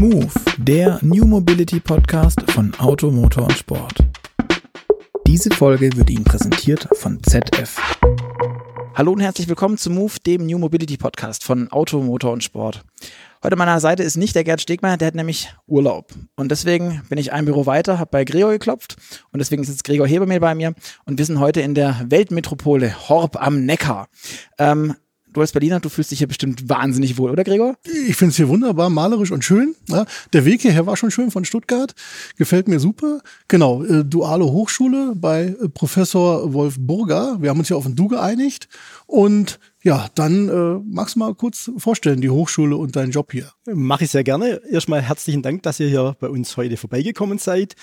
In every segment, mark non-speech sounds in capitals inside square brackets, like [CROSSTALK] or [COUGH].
Move, der New Mobility Podcast von Auto, Motor und Sport. Diese Folge wird Ihnen präsentiert von ZF. Hallo und herzlich willkommen zu Move, dem New Mobility Podcast von Auto, Motor und Sport. Heute an meiner Seite ist nicht der Gerd Stegmeier, der hat nämlich Urlaub. Und deswegen bin ich ein Büro weiter, habe bei Gregor geklopft und deswegen ist jetzt Gregor Hebermehl bei mir und wir sind heute in der Weltmetropole Horb am Neckar. Ähm, du als Berliner, du fühlst dich hier bestimmt wahnsinnig wohl, oder Gregor? Ich finde es hier wunderbar, malerisch und schön. Ja, der Weg hierher war schon schön von Stuttgart. Gefällt mir super. Genau, äh, duale Hochschule bei äh, Professor Wolf Burger. Wir haben uns ja auf ein Du geeinigt. Und ja, dann äh, magst du mal kurz vorstellen, die Hochschule und deinen Job hier. Mache ich sehr gerne. Erstmal herzlichen Dank, dass ihr hier bei uns heute vorbeigekommen seid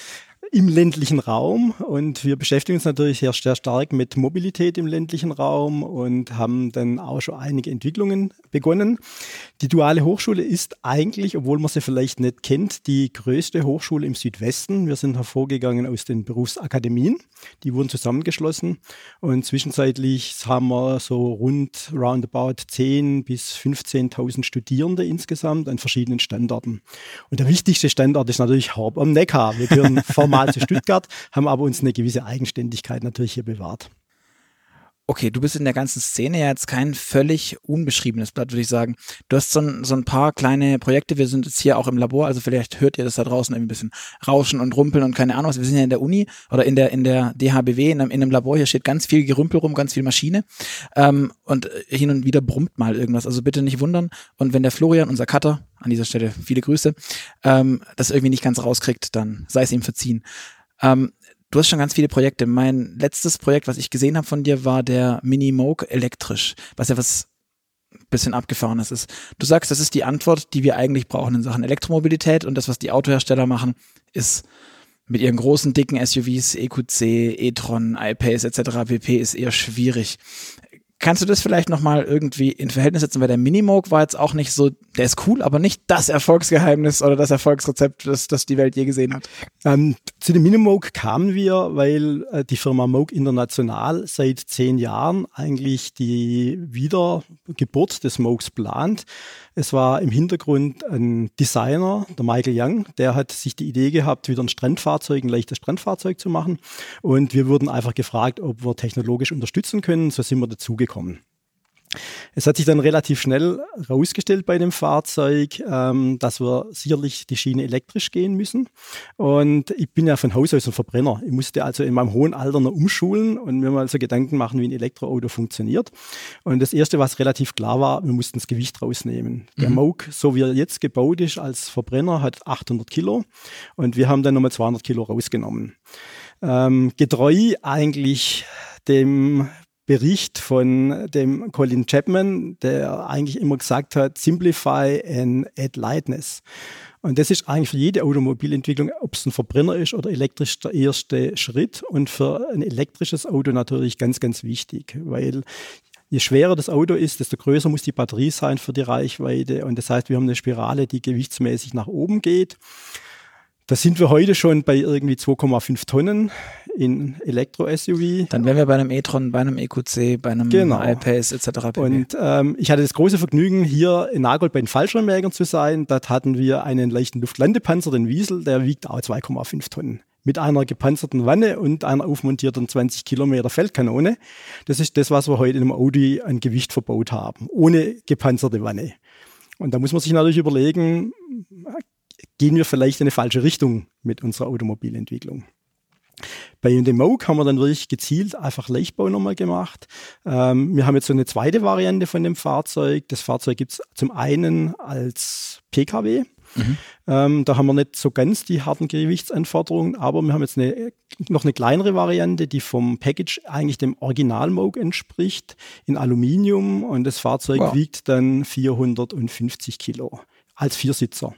im ländlichen Raum und wir beschäftigen uns natürlich sehr, sehr stark mit Mobilität im ländlichen Raum und haben dann auch schon einige Entwicklungen begonnen. Die duale Hochschule ist eigentlich, obwohl man sie vielleicht nicht kennt, die größte Hochschule im Südwesten. Wir sind hervorgegangen aus den Berufsakademien. Die wurden zusammengeschlossen und zwischenzeitlich haben wir so rund roundabout 10 bis 15.000 Studierende insgesamt an verschiedenen Standorten. Und der wichtigste Standort ist natürlich Horb am Neckar. Wir gehören [LAUGHS] formal zu Stuttgart, haben aber uns eine gewisse Eigenständigkeit natürlich hier bewahrt. Okay, du bist in der ganzen Szene ja jetzt kein völlig unbeschriebenes Blatt, würde ich sagen. Du hast so ein, so ein paar kleine Projekte. Wir sind jetzt hier auch im Labor, also vielleicht hört ihr das da draußen ein bisschen rauschen und rumpeln und keine Ahnung was. Wir sind ja in der Uni oder in der, in der DHBW, in einem, in einem Labor. Hier steht ganz viel Gerümpel rum, ganz viel Maschine. Ähm, und hin und wieder brummt mal irgendwas. Also bitte nicht wundern. Und wenn der Florian, unser Cutter, an dieser Stelle viele Grüße, ähm, das irgendwie nicht ganz rauskriegt, dann sei es ihm verziehen. Ähm, Du hast schon ganz viele Projekte. Mein letztes Projekt, was ich gesehen habe von dir, war der Mini Moog elektrisch, was ja was bisschen abgefahrenes ist. Du sagst, das ist die Antwort, die wir eigentlich brauchen in Sachen Elektromobilität und das, was die Autohersteller machen, ist mit ihren großen, dicken SUVs, EQC, e-tron, iPace etc. pp. ist eher schwierig. Kannst du das vielleicht nochmal irgendwie in Verhältnis setzen? Weil der Minimoog war jetzt auch nicht so, der ist cool, aber nicht das Erfolgsgeheimnis oder das Erfolgsrezept, das, das die Welt je gesehen hat. Ähm, zu dem Minimoog kamen wir, weil äh, die Firma Moog International seit zehn Jahren eigentlich die Wiedergeburt des Moogs plant. Es war im Hintergrund ein Designer, der Michael Young, der hat sich die Idee gehabt, wieder ein Strandfahrzeug, ein leichtes Strandfahrzeug zu machen. Und wir wurden einfach gefragt, ob wir technologisch unterstützen können. So sind wir dazugekommen. Es hat sich dann relativ schnell herausgestellt bei dem Fahrzeug, ähm, dass wir sicherlich die Schiene elektrisch gehen müssen. Und ich bin ja von Haus aus ein Verbrenner. Ich musste also in meinem hohen Alter noch umschulen und mir mal so Gedanken machen, wie ein Elektroauto funktioniert. Und das Erste, was relativ klar war, wir mussten das Gewicht rausnehmen. Der mhm. Moog, so wie er jetzt gebaut ist als Verbrenner, hat 800 Kilo und wir haben dann nochmal 200 Kilo rausgenommen. Ähm, getreu eigentlich dem Bericht von dem Colin Chapman, der eigentlich immer gesagt hat, simplify and add lightness. Und das ist eigentlich für jede Automobilentwicklung, ob es ein Verbrenner ist oder elektrisch, der erste Schritt. Und für ein elektrisches Auto natürlich ganz, ganz wichtig, weil je schwerer das Auto ist, desto größer muss die Batterie sein für die Reichweite. Und das heißt, wir haben eine Spirale, die gewichtsmäßig nach oben geht. Da sind wir heute schon bei irgendwie 2,5 Tonnen in Elektro-SUV. Dann wären wir bei einem e-tron, bei einem EQC, bei einem genau. iPace etc. Pp. Und ähm, ich hatte das große Vergnügen, hier in Nagold bei den Fallschirmjägern zu sein. Dort hatten wir einen leichten Luftlandepanzer, den Wiesel, der wiegt auch 2,5 Tonnen mit einer gepanzerten Wanne und einer aufmontierten 20 Kilometer Feldkanone. Das ist das, was wir heute in einem Audi an Gewicht verbaut haben, ohne gepanzerte Wanne. Und da muss man sich natürlich überlegen, gehen wir vielleicht in eine falsche Richtung mit unserer Automobilentwicklung. Bei dem Moog haben wir dann wirklich gezielt einfach Leichtbau nochmal gemacht. Ähm, wir haben jetzt so eine zweite Variante von dem Fahrzeug. Das Fahrzeug gibt es zum einen als Pkw. Mhm. Ähm, da haben wir nicht so ganz die harten Gewichtsanforderungen, aber wir haben jetzt eine, noch eine kleinere Variante, die vom Package eigentlich dem Original Moog entspricht, in Aluminium und das Fahrzeug wow. wiegt dann 450 Kilo als Viersitzer.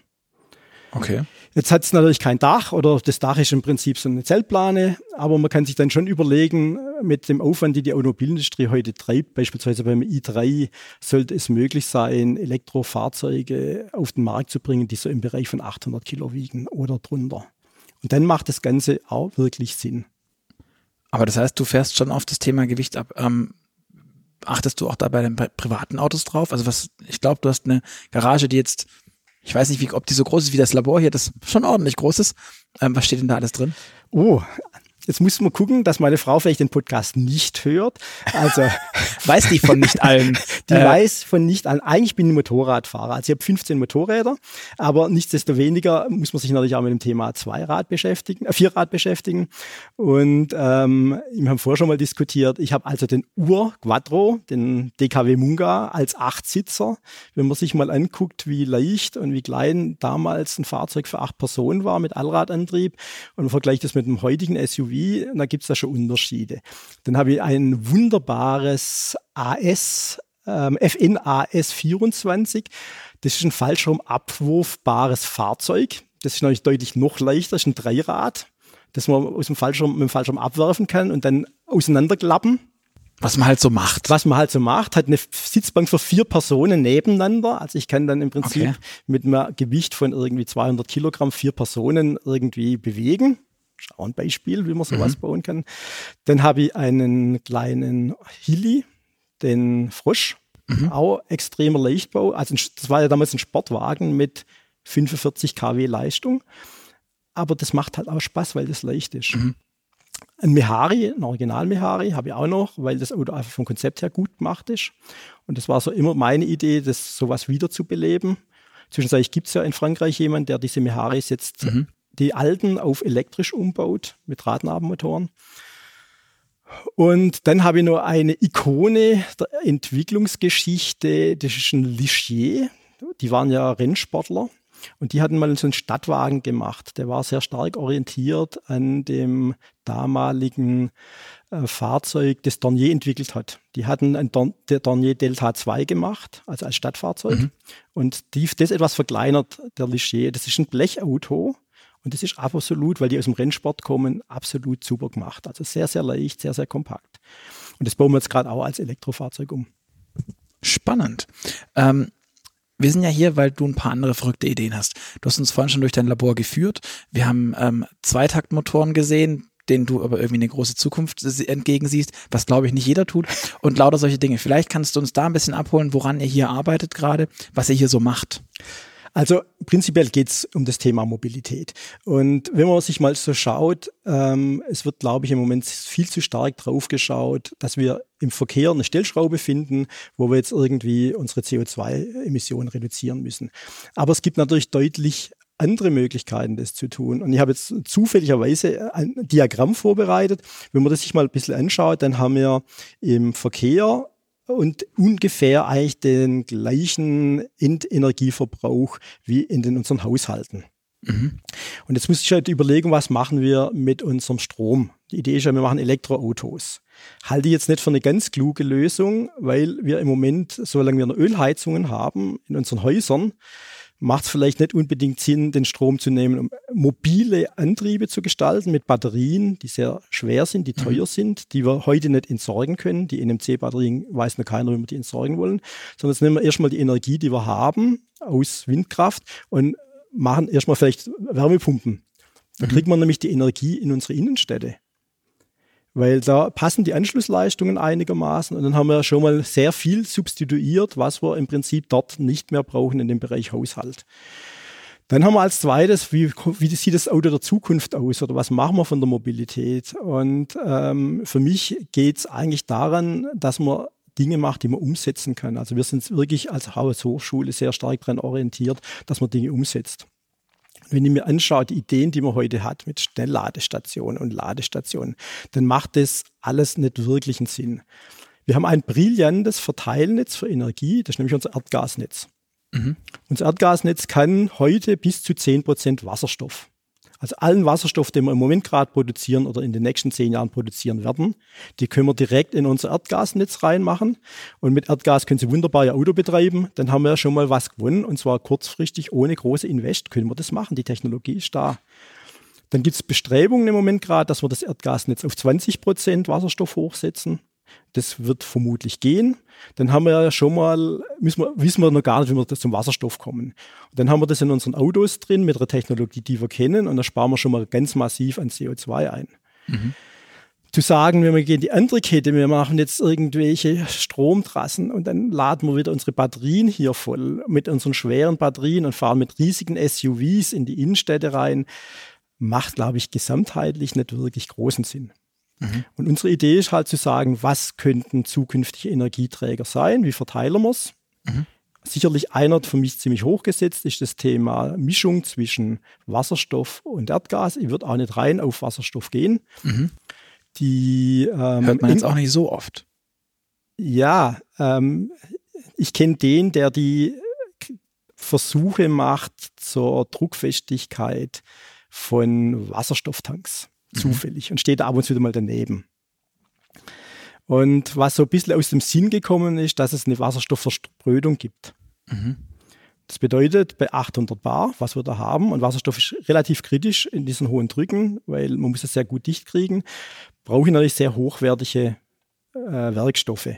Okay. Jetzt hat es natürlich kein Dach oder das Dach ist im Prinzip so eine Zeltplane, aber man kann sich dann schon überlegen, mit dem Aufwand, die die Automobilindustrie heute treibt, beispielsweise beim i3, sollte es möglich sein, Elektrofahrzeuge auf den Markt zu bringen, die so im Bereich von 800 Kilo wiegen oder drunter. Und dann macht das Ganze auch wirklich Sinn. Aber das heißt, du fährst schon auf das Thema Gewicht ab. Ähm, achtest du auch da bei den privaten Autos drauf? Also was, ich glaube, du hast eine Garage, die jetzt Ich weiß nicht, wie, ob die so groß ist wie das Labor hier, das schon ordentlich groß ist. Ähm, was steht denn da alles drin? Oh, Jetzt muss man gucken, dass meine Frau vielleicht den Podcast nicht hört. Also [LAUGHS] weiß die von nicht allen. [LAUGHS] Die äh, weiß von nicht allen. Eigentlich bin ich Motorradfahrer. Also ich habe 15 Motorräder, aber nichtsdestoweniger muss man sich natürlich auch mit dem Thema Zweirad beschäftigen, äh, Vierrad beschäftigen. Und ähm, wir haben vorher schon mal diskutiert. Ich habe also den Ur Quattro, den DKW Munga als Achtsitzer. Wenn man sich mal anguckt, wie leicht und wie klein damals ein Fahrzeug für acht Personen war mit Allradantrieb und man vergleicht das mit einem heutigen SUV Technologie, da gibt es da schon Unterschiede. Dann habe ich ein wunderbares AS, ähm, FNAS 24. Das ist ein fallschirmabwurfbares Fahrzeug. Das ist natürlich deutlich noch leichter, das ist ein Dreirad, das man aus dem Fallschirm, mit dem Fallschirm abwerfen kann und dann auseinanderklappen. Was man halt so macht. Was man halt so macht, hat eine Sitzbank für vier Personen nebeneinander. Also ich kann dann im Prinzip okay. mit einem Gewicht von irgendwie 200 Kilogramm vier Personen irgendwie bewegen. Ein Beispiel, wie man sowas mhm. bauen kann. Dann habe ich einen kleinen Hilly, den Frosch, mhm. auch extremer Leichtbau. Also das war ja damals ein Sportwagen mit 45 kW Leistung. Aber das macht halt auch Spaß, weil das leicht ist. Mhm. Ein Mehari, ein Original Mehari, habe ich auch noch, weil das Auto einfach vom Konzept her gut gemacht ist. Und das war so immer meine Idee, das sowas wieder zu beleben. Zwischenzeitlich gibt es ja in Frankreich jemanden, der diese Meharis jetzt mhm die alten auf elektrisch umbaut mit Radnabenmotoren. Und dann habe ich noch eine Ikone der Entwicklungsgeschichte, das ist ein Ligier. Die waren ja Rennsportler und die hatten mal so einen Stadtwagen gemacht. Der war sehr stark orientiert an dem damaligen äh, Fahrzeug, das Dornier entwickelt hat. Die hatten ein Don der Dornier Delta 2 gemacht, also als Stadtfahrzeug. Mhm. Und die, das etwas verkleinert, der Ligier. Das ist ein Blechauto und das ist absolut, weil die aus dem Rennsport kommen, absolut super gemacht. Also sehr, sehr leicht, sehr, sehr kompakt. Und das bauen wir jetzt gerade auch als Elektrofahrzeug um. Spannend. Ähm, wir sind ja hier, weil du ein paar andere verrückte Ideen hast. Du hast uns vorhin schon durch dein Labor geführt. Wir haben ähm, Zweitaktmotoren gesehen, denen du aber irgendwie eine große Zukunft entgegensiehst, was glaube ich nicht jeder tut und lauter solche Dinge. Vielleicht kannst du uns da ein bisschen abholen, woran ihr hier arbeitet gerade, was ihr hier so macht. Also prinzipiell geht es um das Thema Mobilität. Und wenn man sich mal so schaut, ähm, es wird, glaube ich, im Moment viel zu stark drauf geschaut, dass wir im Verkehr eine Stellschraube finden, wo wir jetzt irgendwie unsere CO2-Emissionen reduzieren müssen. Aber es gibt natürlich deutlich andere Möglichkeiten, das zu tun. Und ich habe jetzt zufälligerweise ein Diagramm vorbereitet. Wenn man das sich mal ein bisschen anschaut, dann haben wir im Verkehr und ungefähr eigentlich den gleichen Endenergieverbrauch wie in den unseren Haushalten. Mhm. Und jetzt muss ich halt überlegen, was machen wir mit unserem Strom? Die Idee ist ja, wir machen Elektroautos. Halte ich jetzt nicht für eine ganz kluge Lösung, weil wir im Moment, solange wir Ölheizungen haben in unseren Häusern, macht es vielleicht nicht unbedingt Sinn, den Strom zu nehmen, um mobile Antriebe zu gestalten mit Batterien, die sehr schwer sind, die teuer mhm. sind, die wir heute nicht entsorgen können. Die NMC-Batterien weiß noch keiner, wie wir die entsorgen wollen, sondern jetzt nehmen wir erstmal die Energie, die wir haben aus Windkraft und machen erstmal vielleicht Wärmepumpen. Da mhm. kriegt man nämlich die Energie in unsere Innenstädte weil da passen die Anschlussleistungen einigermaßen und dann haben wir schon mal sehr viel substituiert, was wir im Prinzip dort nicht mehr brauchen in dem Bereich Haushalt. Dann haben wir als zweites, wie, wie sieht das Auto der Zukunft aus oder was machen wir von der Mobilität? Und ähm, für mich geht es eigentlich daran, dass man Dinge macht, die man umsetzen kann. Also wir sind wirklich als Haus Hochschule sehr stark daran orientiert, dass man Dinge umsetzt wenn ich mir anschaue, die Ideen, die man heute hat mit Schnellladestationen und Ladestationen, dann macht das alles nicht wirklich einen Sinn. Wir haben ein brillantes Verteilnetz für Energie, das ist nämlich unser Erdgasnetz. Mhm. Unser Erdgasnetz kann heute bis zu 10% Wasserstoff also allen Wasserstoff, den wir im Moment gerade produzieren oder in den nächsten zehn Jahren produzieren werden, die können wir direkt in unser Erdgasnetz reinmachen. Und mit Erdgas können Sie wunderbar Ihr Auto betreiben. Dann haben wir ja schon mal was gewonnen. Und zwar kurzfristig, ohne große Invest, können wir das machen. Die Technologie ist da. Dann gibt es Bestrebungen im Moment gerade, dass wir das Erdgasnetz auf 20 Prozent Wasserstoff hochsetzen. Das wird vermutlich gehen. Dann haben wir ja schon mal, müssen wir, wissen wir noch gar nicht, wie wir zum Wasserstoff kommen. Und dann haben wir das in unseren Autos drin mit der Technologie, die wir kennen, und da sparen wir schon mal ganz massiv an CO2 ein. Mhm. zu sagen, wenn wir gehen die andere Kette, wir machen jetzt irgendwelche Stromtrassen und dann laden wir wieder unsere Batterien hier voll mit unseren schweren Batterien und fahren mit riesigen SUVs in die Innenstädte rein, macht, glaube ich, gesamtheitlich nicht wirklich großen Sinn. Mhm. Und unsere Idee ist halt zu sagen, was könnten zukünftige Energieträger sein, wie verteilen wir es? Mhm. Sicherlich einer für mich ziemlich hochgesetzt ist das Thema Mischung zwischen Wasserstoff und Erdgas. Ich würde auch nicht rein auf Wasserstoff gehen. Mhm. Die ähm, hört man jetzt auch nicht so oft. Ja, ähm, ich kenne den, der die Versuche macht zur Druckfestigkeit von Wasserstofftanks. Zufällig und steht da ab und zu mal daneben. Und was so ein bisschen aus dem Sinn gekommen ist, dass es eine Wasserstoffversprödung gibt. Mhm. Das bedeutet, bei 800 Bar, was wir da haben, und Wasserstoff ist relativ kritisch in diesen hohen Drücken, weil man muss es sehr gut dicht kriegen, brauche ich natürlich sehr hochwertige äh, Werkstoffe.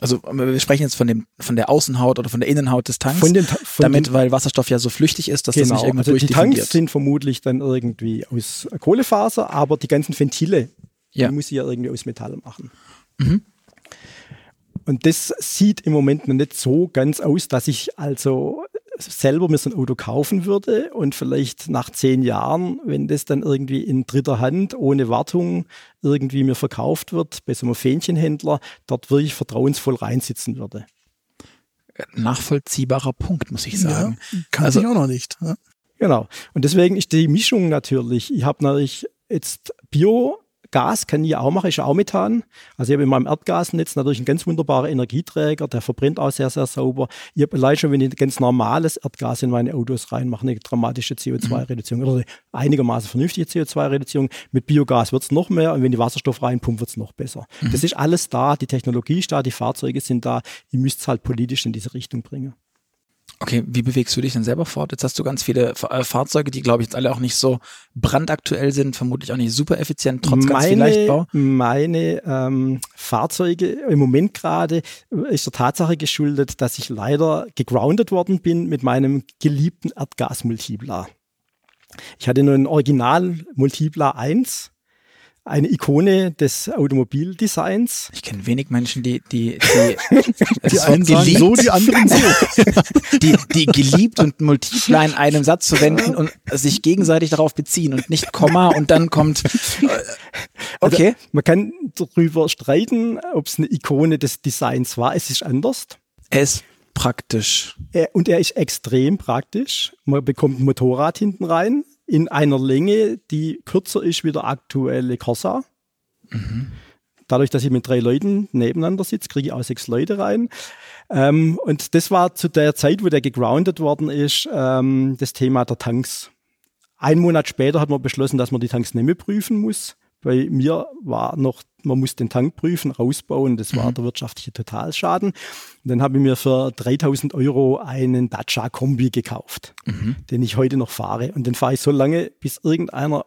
Also wir sprechen jetzt von dem von der Außenhaut oder von der Innenhaut des Tanks, von den, von damit, den, weil Wasserstoff ja so flüchtig ist, dass genau, das nicht irgendwie also Die Tanks sind vermutlich dann irgendwie aus Kohlefaser, aber die ganzen Ventile, ja. die muss ich ja irgendwie aus Metall machen. Mhm. Und das sieht im Moment noch nicht so ganz aus, dass ich also selber mir so ein Auto kaufen würde und vielleicht nach zehn Jahren, wenn das dann irgendwie in dritter Hand ohne Wartung irgendwie mir verkauft wird, bei so einem Fähnchenhändler, dort wirklich vertrauensvoll reinsitzen würde. Nachvollziehbarer Punkt, muss ich sagen. Ja, kann also, ich auch noch nicht. Ja. Genau. Und deswegen ist die Mischung natürlich, ich habe natürlich jetzt Bio Gas kann ich auch machen, ist auch Methan. Also ich habe in meinem Erdgasnetz natürlich einen ganz wunderbaren Energieträger, der verbrennt auch sehr, sehr sauber. Ich habe allein schon, wenn ich ganz normales Erdgas in meine Autos reinmache, eine dramatische CO2-Reduzierung oder einigermaßen vernünftige CO2-Reduzierung. Mit Biogas wird es noch mehr und wenn die Wasserstoff reinpumpt, wird es noch besser. Mhm. Das ist alles da, die Technologie ist da, die Fahrzeuge sind da. Ihr müsst es halt politisch in diese Richtung bringen. Okay, wie bewegst du dich denn selber fort? Jetzt hast du ganz viele äh, Fahrzeuge, die, glaube ich, jetzt alle auch nicht so brandaktuell sind, vermutlich auch nicht super effizient, trotz meine, ganz viel Leichtbau. Meine ähm, Fahrzeuge im Moment gerade äh, ist der Tatsache geschuldet, dass ich leider gegroundet worden bin mit meinem geliebten Erdgasmultipler. Ich hatte nur ein Original Multipler 1 eine Ikone des Automobildesigns. Ich kenne wenig Menschen, die die die, [LAUGHS] die einen geliebt, so, die anderen so. [LAUGHS] die, die geliebt und Multipler in einem Satz zu wenden und sich gegenseitig darauf beziehen und nicht Komma und dann kommt. Äh, also, okay. Also, man kann darüber streiten, ob es eine Ikone des Designs war. Es ist anders. Er ist praktisch. und er ist extrem praktisch. Man bekommt ein Motorrad hinten rein in einer Länge, die kürzer ist wie der aktuelle Corsa. Mhm. Dadurch, dass ich mit drei Leuten nebeneinander sitze, kriege ich auch sechs Leute rein. Ähm, und das war zu der Zeit, wo der gegroundet worden ist, ähm, das Thema der Tanks. Ein Monat später hat man beschlossen, dass man die Tanks nicht mehr prüfen muss. Bei mir war noch, man muss den Tank prüfen, rausbauen, das war mhm. der wirtschaftliche Totalschaden. Und dann habe ich mir für 3000 Euro einen Dacia Kombi gekauft, mhm. den ich heute noch fahre. Und den fahre ich so lange, bis irgendeiner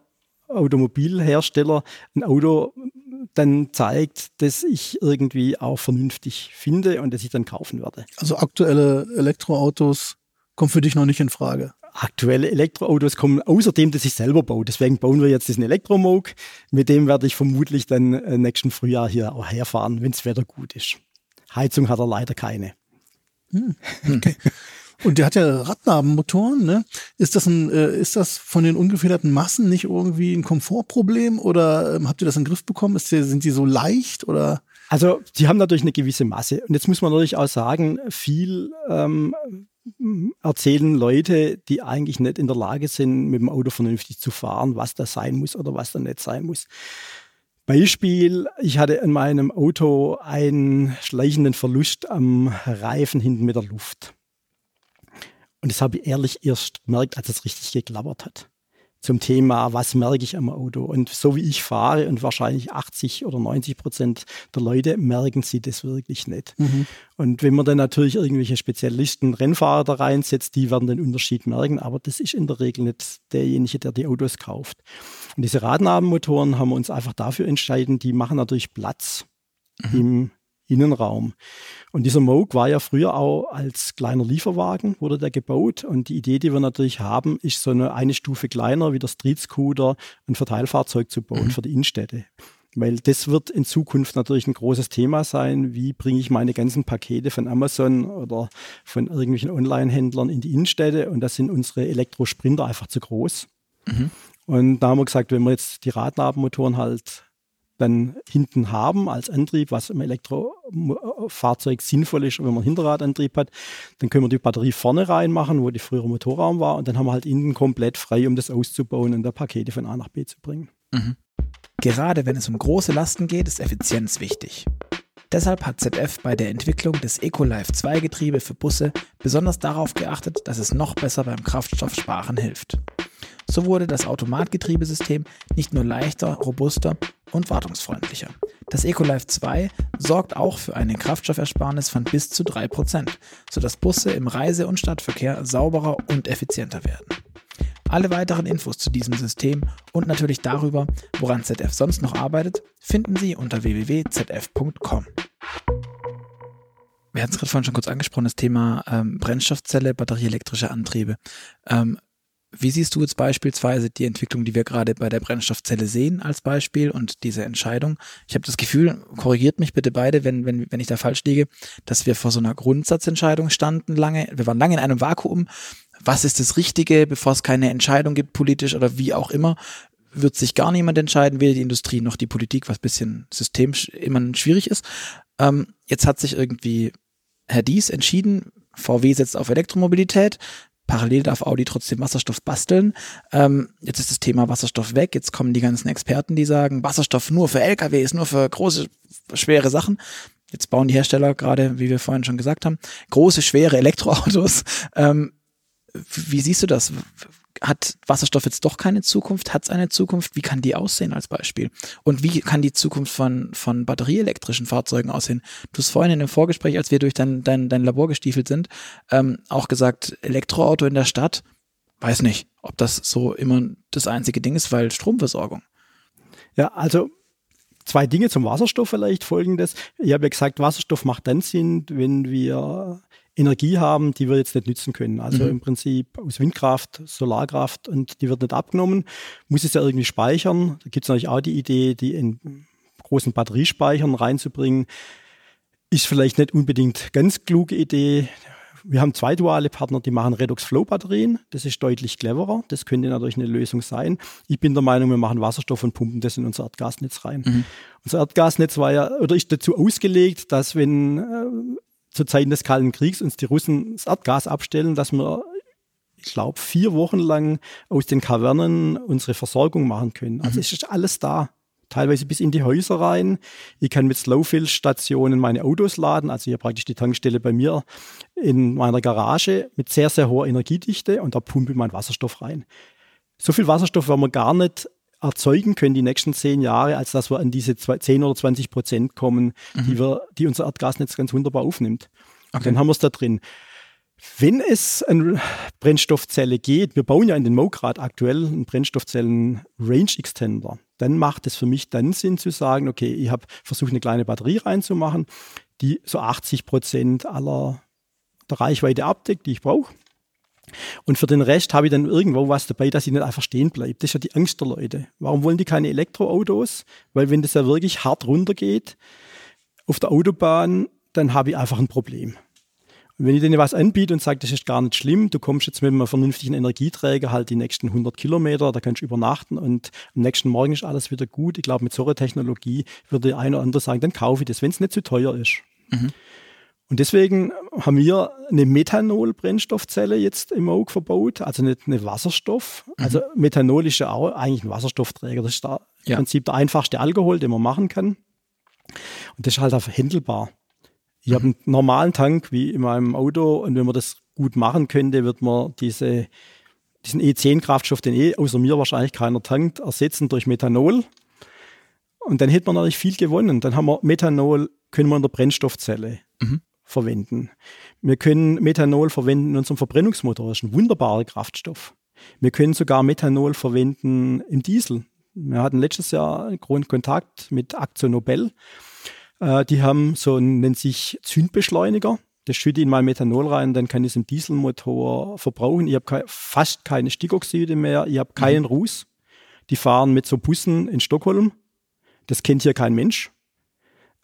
Automobilhersteller ein Auto dann zeigt, dass ich irgendwie auch vernünftig finde und das ich dann kaufen werde. Also aktuelle Elektroautos kommen für dich noch nicht in Frage aktuelle Elektroautos kommen, außerdem, dass ich selber baue. Deswegen bauen wir jetzt diesen Elektromog. Mit dem werde ich vermutlich dann äh, nächsten Frühjahr hier auch herfahren, wenn das Wetter gut ist. Heizung hat er leider keine. Hm, okay. Und der hat ja Radnabenmotoren, ne? Ist das ein, äh, ist das von den ungefederten Massen nicht irgendwie ein Komfortproblem oder ähm, habt ihr das in den Griff bekommen? Ist der, sind die so leicht oder? Also, sie haben natürlich eine gewisse Masse. Und jetzt muss man natürlich auch sagen, viel ähm, erzählen Leute, die eigentlich nicht in der Lage sind, mit dem Auto vernünftig zu fahren, was da sein muss oder was da nicht sein muss. Beispiel, ich hatte in meinem Auto einen schleichenden Verlust am Reifen hinten mit der Luft. Und das habe ich ehrlich erst gemerkt, als es richtig geklappert hat zum Thema, was merke ich am Auto. Und so wie ich fahre und wahrscheinlich 80 oder 90 Prozent der Leute merken sie das wirklich nicht. Mhm. Und wenn man dann natürlich irgendwelche Spezialisten, Rennfahrer da reinsetzt, die werden den Unterschied merken, aber das ist in der Regel nicht derjenige, der die Autos kauft. Und diese Radnabenmotoren haben wir uns einfach dafür entschieden, die machen natürlich Platz mhm. im Innenraum. Und dieser Moog war ja früher auch als kleiner Lieferwagen, wurde der gebaut. Und die Idee, die wir natürlich haben, ist so eine, eine Stufe kleiner wie der Street Scooter, ein Verteilfahrzeug zu bauen mhm. für die Innenstädte. Weil das wird in Zukunft natürlich ein großes Thema sein. Wie bringe ich meine ganzen Pakete von Amazon oder von irgendwelchen Online-Händlern in die Innenstädte? Und da sind unsere Elektrosprinter einfach zu groß. Mhm. Und da haben wir gesagt, wenn wir jetzt die Radnabenmotoren halt dann hinten haben als Antrieb, was im Elektrofahrzeug sinnvoll ist, wenn man Hinterradantrieb hat, dann können wir die Batterie vorne reinmachen, wo die frühere Motorraum war und dann haben wir halt innen komplett frei, um das auszubauen und da Pakete von A nach B zu bringen. Mhm. Gerade wenn es um große Lasten geht, ist Effizienz wichtig. Deshalb hat ZF bei der Entwicklung des EcoLife 2 Getriebe für Busse besonders darauf geachtet, dass es noch besser beim Kraftstoffsparen hilft. So wurde das Automatgetriebesystem nicht nur leichter, robuster und wartungsfreundlicher. Das EcoLife 2 sorgt auch für eine Kraftstoffersparnis von bis zu 3%, sodass Busse im Reise- und Stadtverkehr sauberer und effizienter werden. Alle weiteren Infos zu diesem System und natürlich darüber, woran ZF sonst noch arbeitet, finden Sie unter www.zf.com. Wir hatten es gerade vorhin schon kurz angesprochen, das Thema ähm, Brennstoffzelle, batterieelektrische Antriebe. Ähm, wie siehst du jetzt beispielsweise die Entwicklung, die wir gerade bei der Brennstoffzelle sehen als Beispiel und diese Entscheidung? Ich habe das Gefühl, korrigiert mich bitte beide, wenn, wenn, wenn ich da falsch liege, dass wir vor so einer Grundsatzentscheidung standen lange. Wir waren lange in einem Vakuum. Was ist das Richtige, bevor es keine Entscheidung gibt, politisch oder wie auch immer? Wird sich gar niemand entscheiden, weder die Industrie noch die Politik, was bisschen systemisch immer schwierig ist. Ähm, jetzt hat sich irgendwie Herr Dies entschieden, VW setzt auf Elektromobilität. Parallel darf Audi trotzdem Wasserstoff basteln. Ähm, jetzt ist das Thema Wasserstoff weg. Jetzt kommen die ganzen Experten, die sagen, Wasserstoff nur für LKWs, nur für große, schwere Sachen. Jetzt bauen die Hersteller gerade, wie wir vorhin schon gesagt haben, große, schwere Elektroautos. Ähm, wie siehst du das? Hat Wasserstoff jetzt doch keine Zukunft? Hat es eine Zukunft? Wie kann die aussehen als Beispiel? Und wie kann die Zukunft von, von batterieelektrischen Fahrzeugen aussehen? Du hast vorhin in dem Vorgespräch, als wir durch dein, dein, dein Labor gestiefelt sind, ähm, auch gesagt, Elektroauto in der Stadt, weiß nicht, ob das so immer das einzige Ding ist, weil Stromversorgung. Ja, also zwei Dinge zum Wasserstoff vielleicht folgendes. Ich habe ja gesagt, Wasserstoff macht dann Sinn, wenn wir Energie haben, die wir jetzt nicht nützen können. Also mhm. im Prinzip aus Windkraft, Solarkraft und die wird nicht abgenommen, muss es ja irgendwie speichern. Da gibt es natürlich auch die Idee, die in großen Batteriespeichern reinzubringen. Ist vielleicht nicht unbedingt ganz kluge Idee. Wir haben zwei duale Partner, die machen Redox-Flow-Batterien. Das ist deutlich cleverer. Das könnte natürlich eine Lösung sein. Ich bin der Meinung, wir machen Wasserstoff und pumpen das in unser Erdgasnetz rein. Mhm. Unser Erdgasnetz war ja, oder ist dazu ausgelegt, dass wenn äh, zu Zeiten des Kalten Kriegs uns die Russen das Erdgas abstellen, dass wir, ich glaube, vier Wochen lang aus den Kavernen unsere Versorgung machen können. Also mhm. es ist alles da. Teilweise bis in die Häuser rein. Ich kann mit Slowfill-Stationen meine Autos laden. Also hier praktisch die Tankstelle bei mir in meiner Garage mit sehr, sehr hoher Energiedichte und da pumpe ich meinen Wasserstoff rein. So viel Wasserstoff werden wir gar nicht erzeugen können die nächsten zehn Jahre, als dass wir an diese 10 oder 20 Prozent kommen, mhm. die, wir, die unser Erdgasnetz ganz wunderbar aufnimmt. Okay. Dann haben wir es da drin. Wenn es eine Brennstoffzelle geht, wir bauen ja in den Mograd aktuell einen Brennstoffzellen Range Extender, dann macht es für mich dann Sinn zu sagen, okay, ich habe versucht, eine kleine Batterie reinzumachen, die so 80 Prozent aller der Reichweite abdeckt, die ich brauche. Und für den Rest habe ich dann irgendwo was dabei, dass ich nicht einfach stehen bleibe. Das ist ja die Angst der Leute. Warum wollen die keine Elektroautos? Weil wenn das ja wirklich hart runtergeht auf der Autobahn, dann habe ich einfach ein Problem. Und wenn ich denen was anbiete und sage, das ist gar nicht schlimm, du kommst jetzt mit einem vernünftigen Energieträger halt die nächsten 100 Kilometer, da kannst du übernachten und am nächsten Morgen ist alles wieder gut. Ich glaube, mit so einer Technologie würde der eine oder andere sagen, dann kaufe ich das, wenn es nicht zu teuer ist. Mhm. Und deswegen haben wir eine Methanol-Brennstoffzelle jetzt im Auge verbaut, also nicht eine Wasserstoff. Mhm. Also Methanol ist ja auch eigentlich ein Wasserstoffträger. Das ist da ja. im Prinzip der einfachste Alkohol, den man machen kann. Und das ist halt auch händelbar. Ich mhm. habe einen normalen Tank wie in meinem Auto und wenn man das gut machen könnte, wird man diese, diesen E10-Kraftstoff, den eh außer mir wahrscheinlich keiner tankt, ersetzen durch Methanol. Und dann hätte man natürlich viel gewonnen. Dann haben wir Methanol, können wir in der Brennstoffzelle. Mhm verwenden. Wir können Methanol verwenden in unserem Verbrennungsmotor, das ist ein wunderbarer Kraftstoff. Wir können sogar Methanol verwenden im Diesel. Wir hatten letztes Jahr einen großen Kontakt mit Aktion Nobel. Äh, die haben so einen, nennt sich Zündbeschleuniger. Das schütte ich in mein Methanol rein, dann kann ich es im Dieselmotor verbrauchen. Ich habe ke fast keine Stickoxide mehr, ich habe keinen mhm. Ruß. Die fahren mit so Bussen in Stockholm Das kennt hier kein Mensch.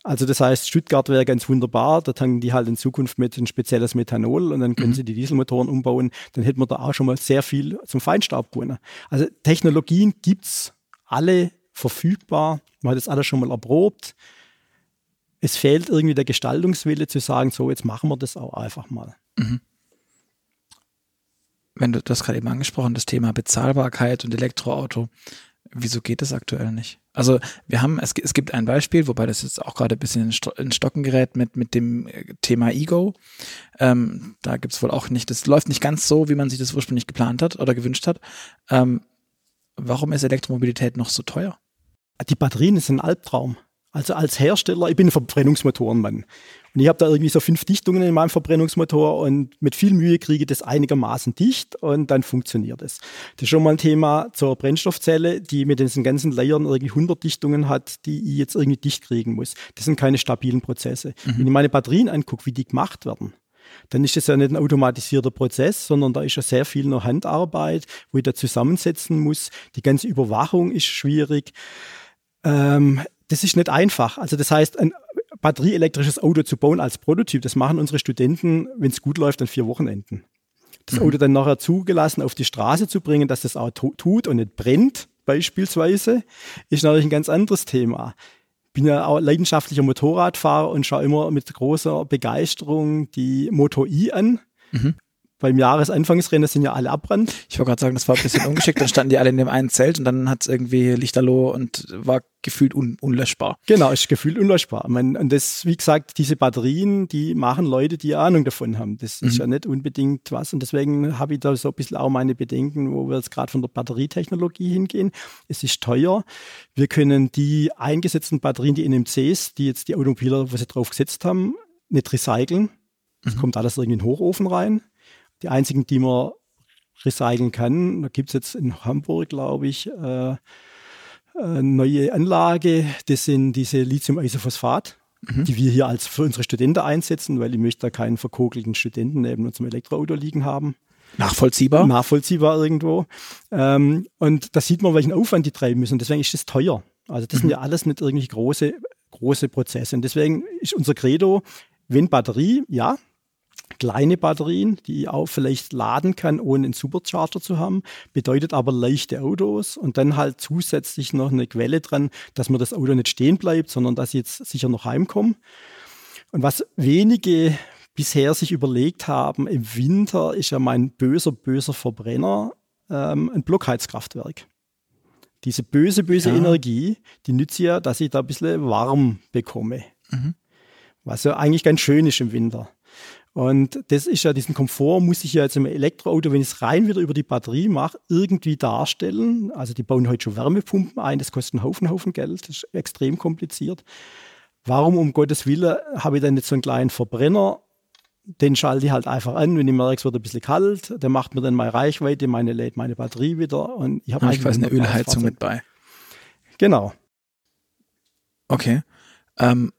Also das heißt, Stuttgart wäre ganz wunderbar, da tanken die halt in Zukunft mit ein spezielles Methanol und dann können mhm. sie die Dieselmotoren umbauen. Dann hätten wir da auch schon mal sehr viel zum Feinstaub gewonnen. Also Technologien gibt's alle verfügbar. Man hat das alles schon mal erprobt. Es fehlt irgendwie der Gestaltungswille zu sagen, so jetzt machen wir das auch einfach mal. Mhm. Wenn du das gerade eben angesprochen, das Thema Bezahlbarkeit und Elektroauto, wieso geht das aktuell nicht? Also wir haben, es, es gibt ein Beispiel, wobei das jetzt auch gerade ein bisschen in Stocken gerät mit, mit dem äh, Thema Ego. Ähm, da gibt es wohl auch nicht, das läuft nicht ganz so, wie man sich das ursprünglich geplant hat oder gewünscht hat. Ähm, warum ist Elektromobilität noch so teuer? Die Batterien sind ein Albtraum. Also als Hersteller, ich bin Verbrennungsmotorenmann. Und ich habe da irgendwie so fünf Dichtungen in meinem Verbrennungsmotor und mit viel Mühe kriege ich das einigermaßen dicht und dann funktioniert es. Das ist schon mal ein Thema zur Brennstoffzelle, die mit diesen ganzen Layern irgendwie 100 Dichtungen hat, die ich jetzt irgendwie dicht kriegen muss. Das sind keine stabilen Prozesse. Mhm. Wenn ich meine Batterien angucke, wie die gemacht werden, dann ist das ja nicht ein automatisierter Prozess, sondern da ist ja sehr viel noch Handarbeit, wo ich da zusammensetzen muss. Die ganze Überwachung ist schwierig. Ähm, das ist nicht einfach. Also das heißt, ein batterieelektrisches Auto zu bauen als Prototyp, das machen unsere Studenten, wenn es gut läuft, an vier Wochenenden. Das mhm. Auto dann nachher zugelassen auf die Straße zu bringen, dass das Auto tut und nicht brennt, beispielsweise, ist natürlich ein ganz anderes Thema. Ich bin ja auch leidenschaftlicher Motorradfahrer und schaue immer mit großer Begeisterung die Moto I an. Mhm beim Jahresanfangsrennen sind ja alle abbrannt. Ich wollte gerade sagen, das war ein bisschen ungeschickt. Dann standen die alle in dem einen Zelt und dann hat es irgendwie Lichterloh und war gefühlt un unlöschbar. Genau, ist gefühlt unlöschbar. Man, und das, wie gesagt, diese Batterien, die machen Leute, die Ahnung davon haben. Das mhm. ist ja nicht unbedingt was. Und deswegen habe ich da so ein bisschen auch meine Bedenken, wo wir jetzt gerade von der Batterietechnologie hingehen. Es ist teuer. Wir können die eingesetzten Batterien, die NMCs, die jetzt die Automobiler, wo sie drauf gesetzt haben, nicht recyceln. Es mhm. kommt alles irgendwie in den Hochofen rein. Die einzigen, die man recyceln kann, da gibt es jetzt in Hamburg, glaube ich, äh, eine neue Anlage. Das sind diese Lithium-Isophosphat, mhm. die wir hier als für unsere Studenten einsetzen, weil ich möchte da keinen verkokelten Studenten neben unserem Elektroauto liegen haben. Nachvollziehbar? Nachvollziehbar irgendwo. Ähm, und da sieht man, welchen Aufwand die treiben müssen. Und deswegen ist das teuer. Also das mhm. sind ja alles nicht irgendwelche große, große Prozesse. Und deswegen ist unser Credo, wenn Batterie, ja, kleine Batterien, die ich auch vielleicht laden kann, ohne einen Supercharger zu haben, bedeutet aber leichte Autos und dann halt zusätzlich noch eine Quelle dran, dass mir das Auto nicht stehen bleibt, sondern dass ich jetzt sicher noch heimkomme. Und was wenige bisher sich überlegt haben, im Winter ist ja mein böser, böser Verbrenner ähm, ein Blockheizkraftwerk. Diese böse, böse ja. Energie, die nützt ja, dass ich da ein bisschen warm bekomme. Mhm. Was ja eigentlich ganz schön ist im Winter. Und das ist ja, diesen Komfort muss ich ja jetzt im Elektroauto, wenn ich es rein wieder über die Batterie mache, irgendwie darstellen. Also die bauen heute schon Wärmepumpen ein, das kostet einen Haufen, Haufen Geld, das ist extrem kompliziert. Warum um Gottes Willen habe ich dann nicht so einen kleinen Verbrenner? Den schalte ich halt einfach an, wenn ich merke, es wird ein bisschen kalt, der macht mir dann meine Reichweite, meine lädt meine Batterie wieder und ich habe ja, ich weiß, eine Ölheizung mit bei. Genau. Okay. Ähm,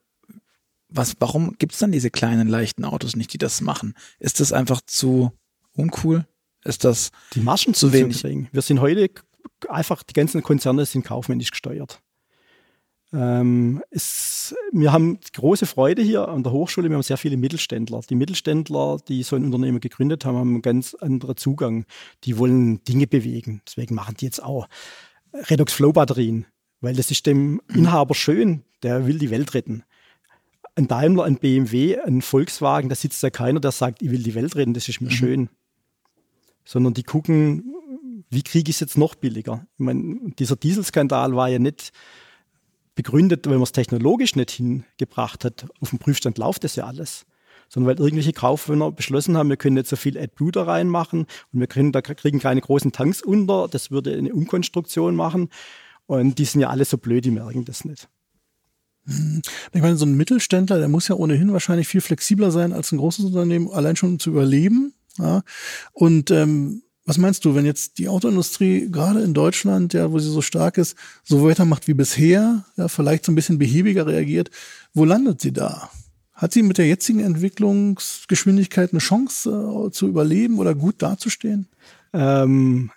was, warum gibt es dann diese kleinen, leichten Autos nicht, die das machen? Ist das einfach zu uncool? Ist das die Maschen zu wenig? Zu Wir sind heute einfach, die ganzen Konzerne sind kaufmännisch gesteuert. Ähm, es, wir haben große Freude hier an der Hochschule. Wir haben sehr viele Mittelständler. Die Mittelständler, die so ein Unternehmen gegründet haben, haben einen ganz anderen Zugang. Die wollen Dinge bewegen. Deswegen machen die jetzt auch Redox Flow Batterien, weil das ist dem Inhaber schön. Der will die Welt retten ein Daimler, ein BMW, ein Volkswagen, da sitzt ja keiner, der sagt, ich will die Welt retten, das ist mir mhm. schön. Sondern die gucken, wie kriege ich es jetzt noch billiger? Ich meine, dieser Dieselskandal war ja nicht begründet, weil man es technologisch nicht hingebracht hat. Auf dem Prüfstand läuft das ja alles. Sondern weil irgendwelche Kaufmänner beschlossen haben, wir können nicht so viel AdBlue da reinmachen und wir können, da kriegen keine großen Tanks unter, das würde eine Umkonstruktion machen. Und die sind ja alle so blöd, die merken das nicht. Hm. Ich meine, so ein Mittelständler, der muss ja ohnehin wahrscheinlich viel flexibler sein als ein großes Unternehmen, allein schon um zu überleben. Ja. Und ähm, was meinst du, wenn jetzt die Autoindustrie gerade in Deutschland, ja, wo sie so stark ist, so weitermacht wie bisher, ja, vielleicht so ein bisschen behäbiger reagiert, wo landet sie da? Hat sie mit der jetzigen Entwicklungsgeschwindigkeit eine Chance äh, zu überleben oder gut dazustehen? Ähm,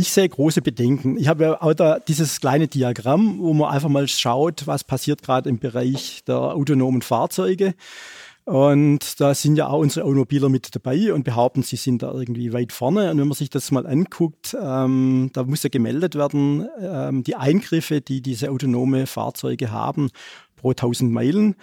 Ich sehe große Bedenken. Ich habe ja auch da dieses kleine Diagramm, wo man einfach mal schaut, was passiert gerade im Bereich der autonomen Fahrzeuge. Und da sind ja auch unsere Automobiler mit dabei und behaupten, sie sind da irgendwie weit vorne. Und wenn man sich das mal anguckt, ähm, da muss ja gemeldet werden, ähm, die Eingriffe, die diese autonome Fahrzeuge haben pro 1000 Meilen.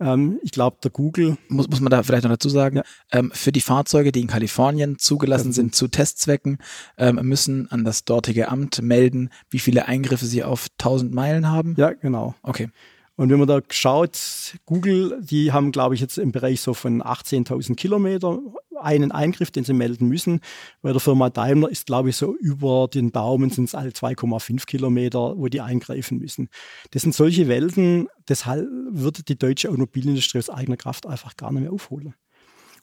Ähm, ich glaube, der Google. Muss, muss man da vielleicht noch dazu sagen, ja. ähm, für die Fahrzeuge, die in Kalifornien zugelassen sind zu Testzwecken, ähm, müssen an das dortige Amt melden, wie viele Eingriffe sie auf 1000 Meilen haben. Ja, genau. Okay. Und wenn man da schaut, Google, die haben, glaube ich, jetzt im Bereich so von 18.000 Kilometer einen Eingriff, den sie melden müssen. Bei der Firma Daimler ist, glaube ich, so über den Daumen sind es alle 2,5 Kilometer, wo die eingreifen müssen. Das sind solche Welten, deshalb würde die deutsche Automobilindustrie aus eigener Kraft einfach gar nicht mehr aufholen.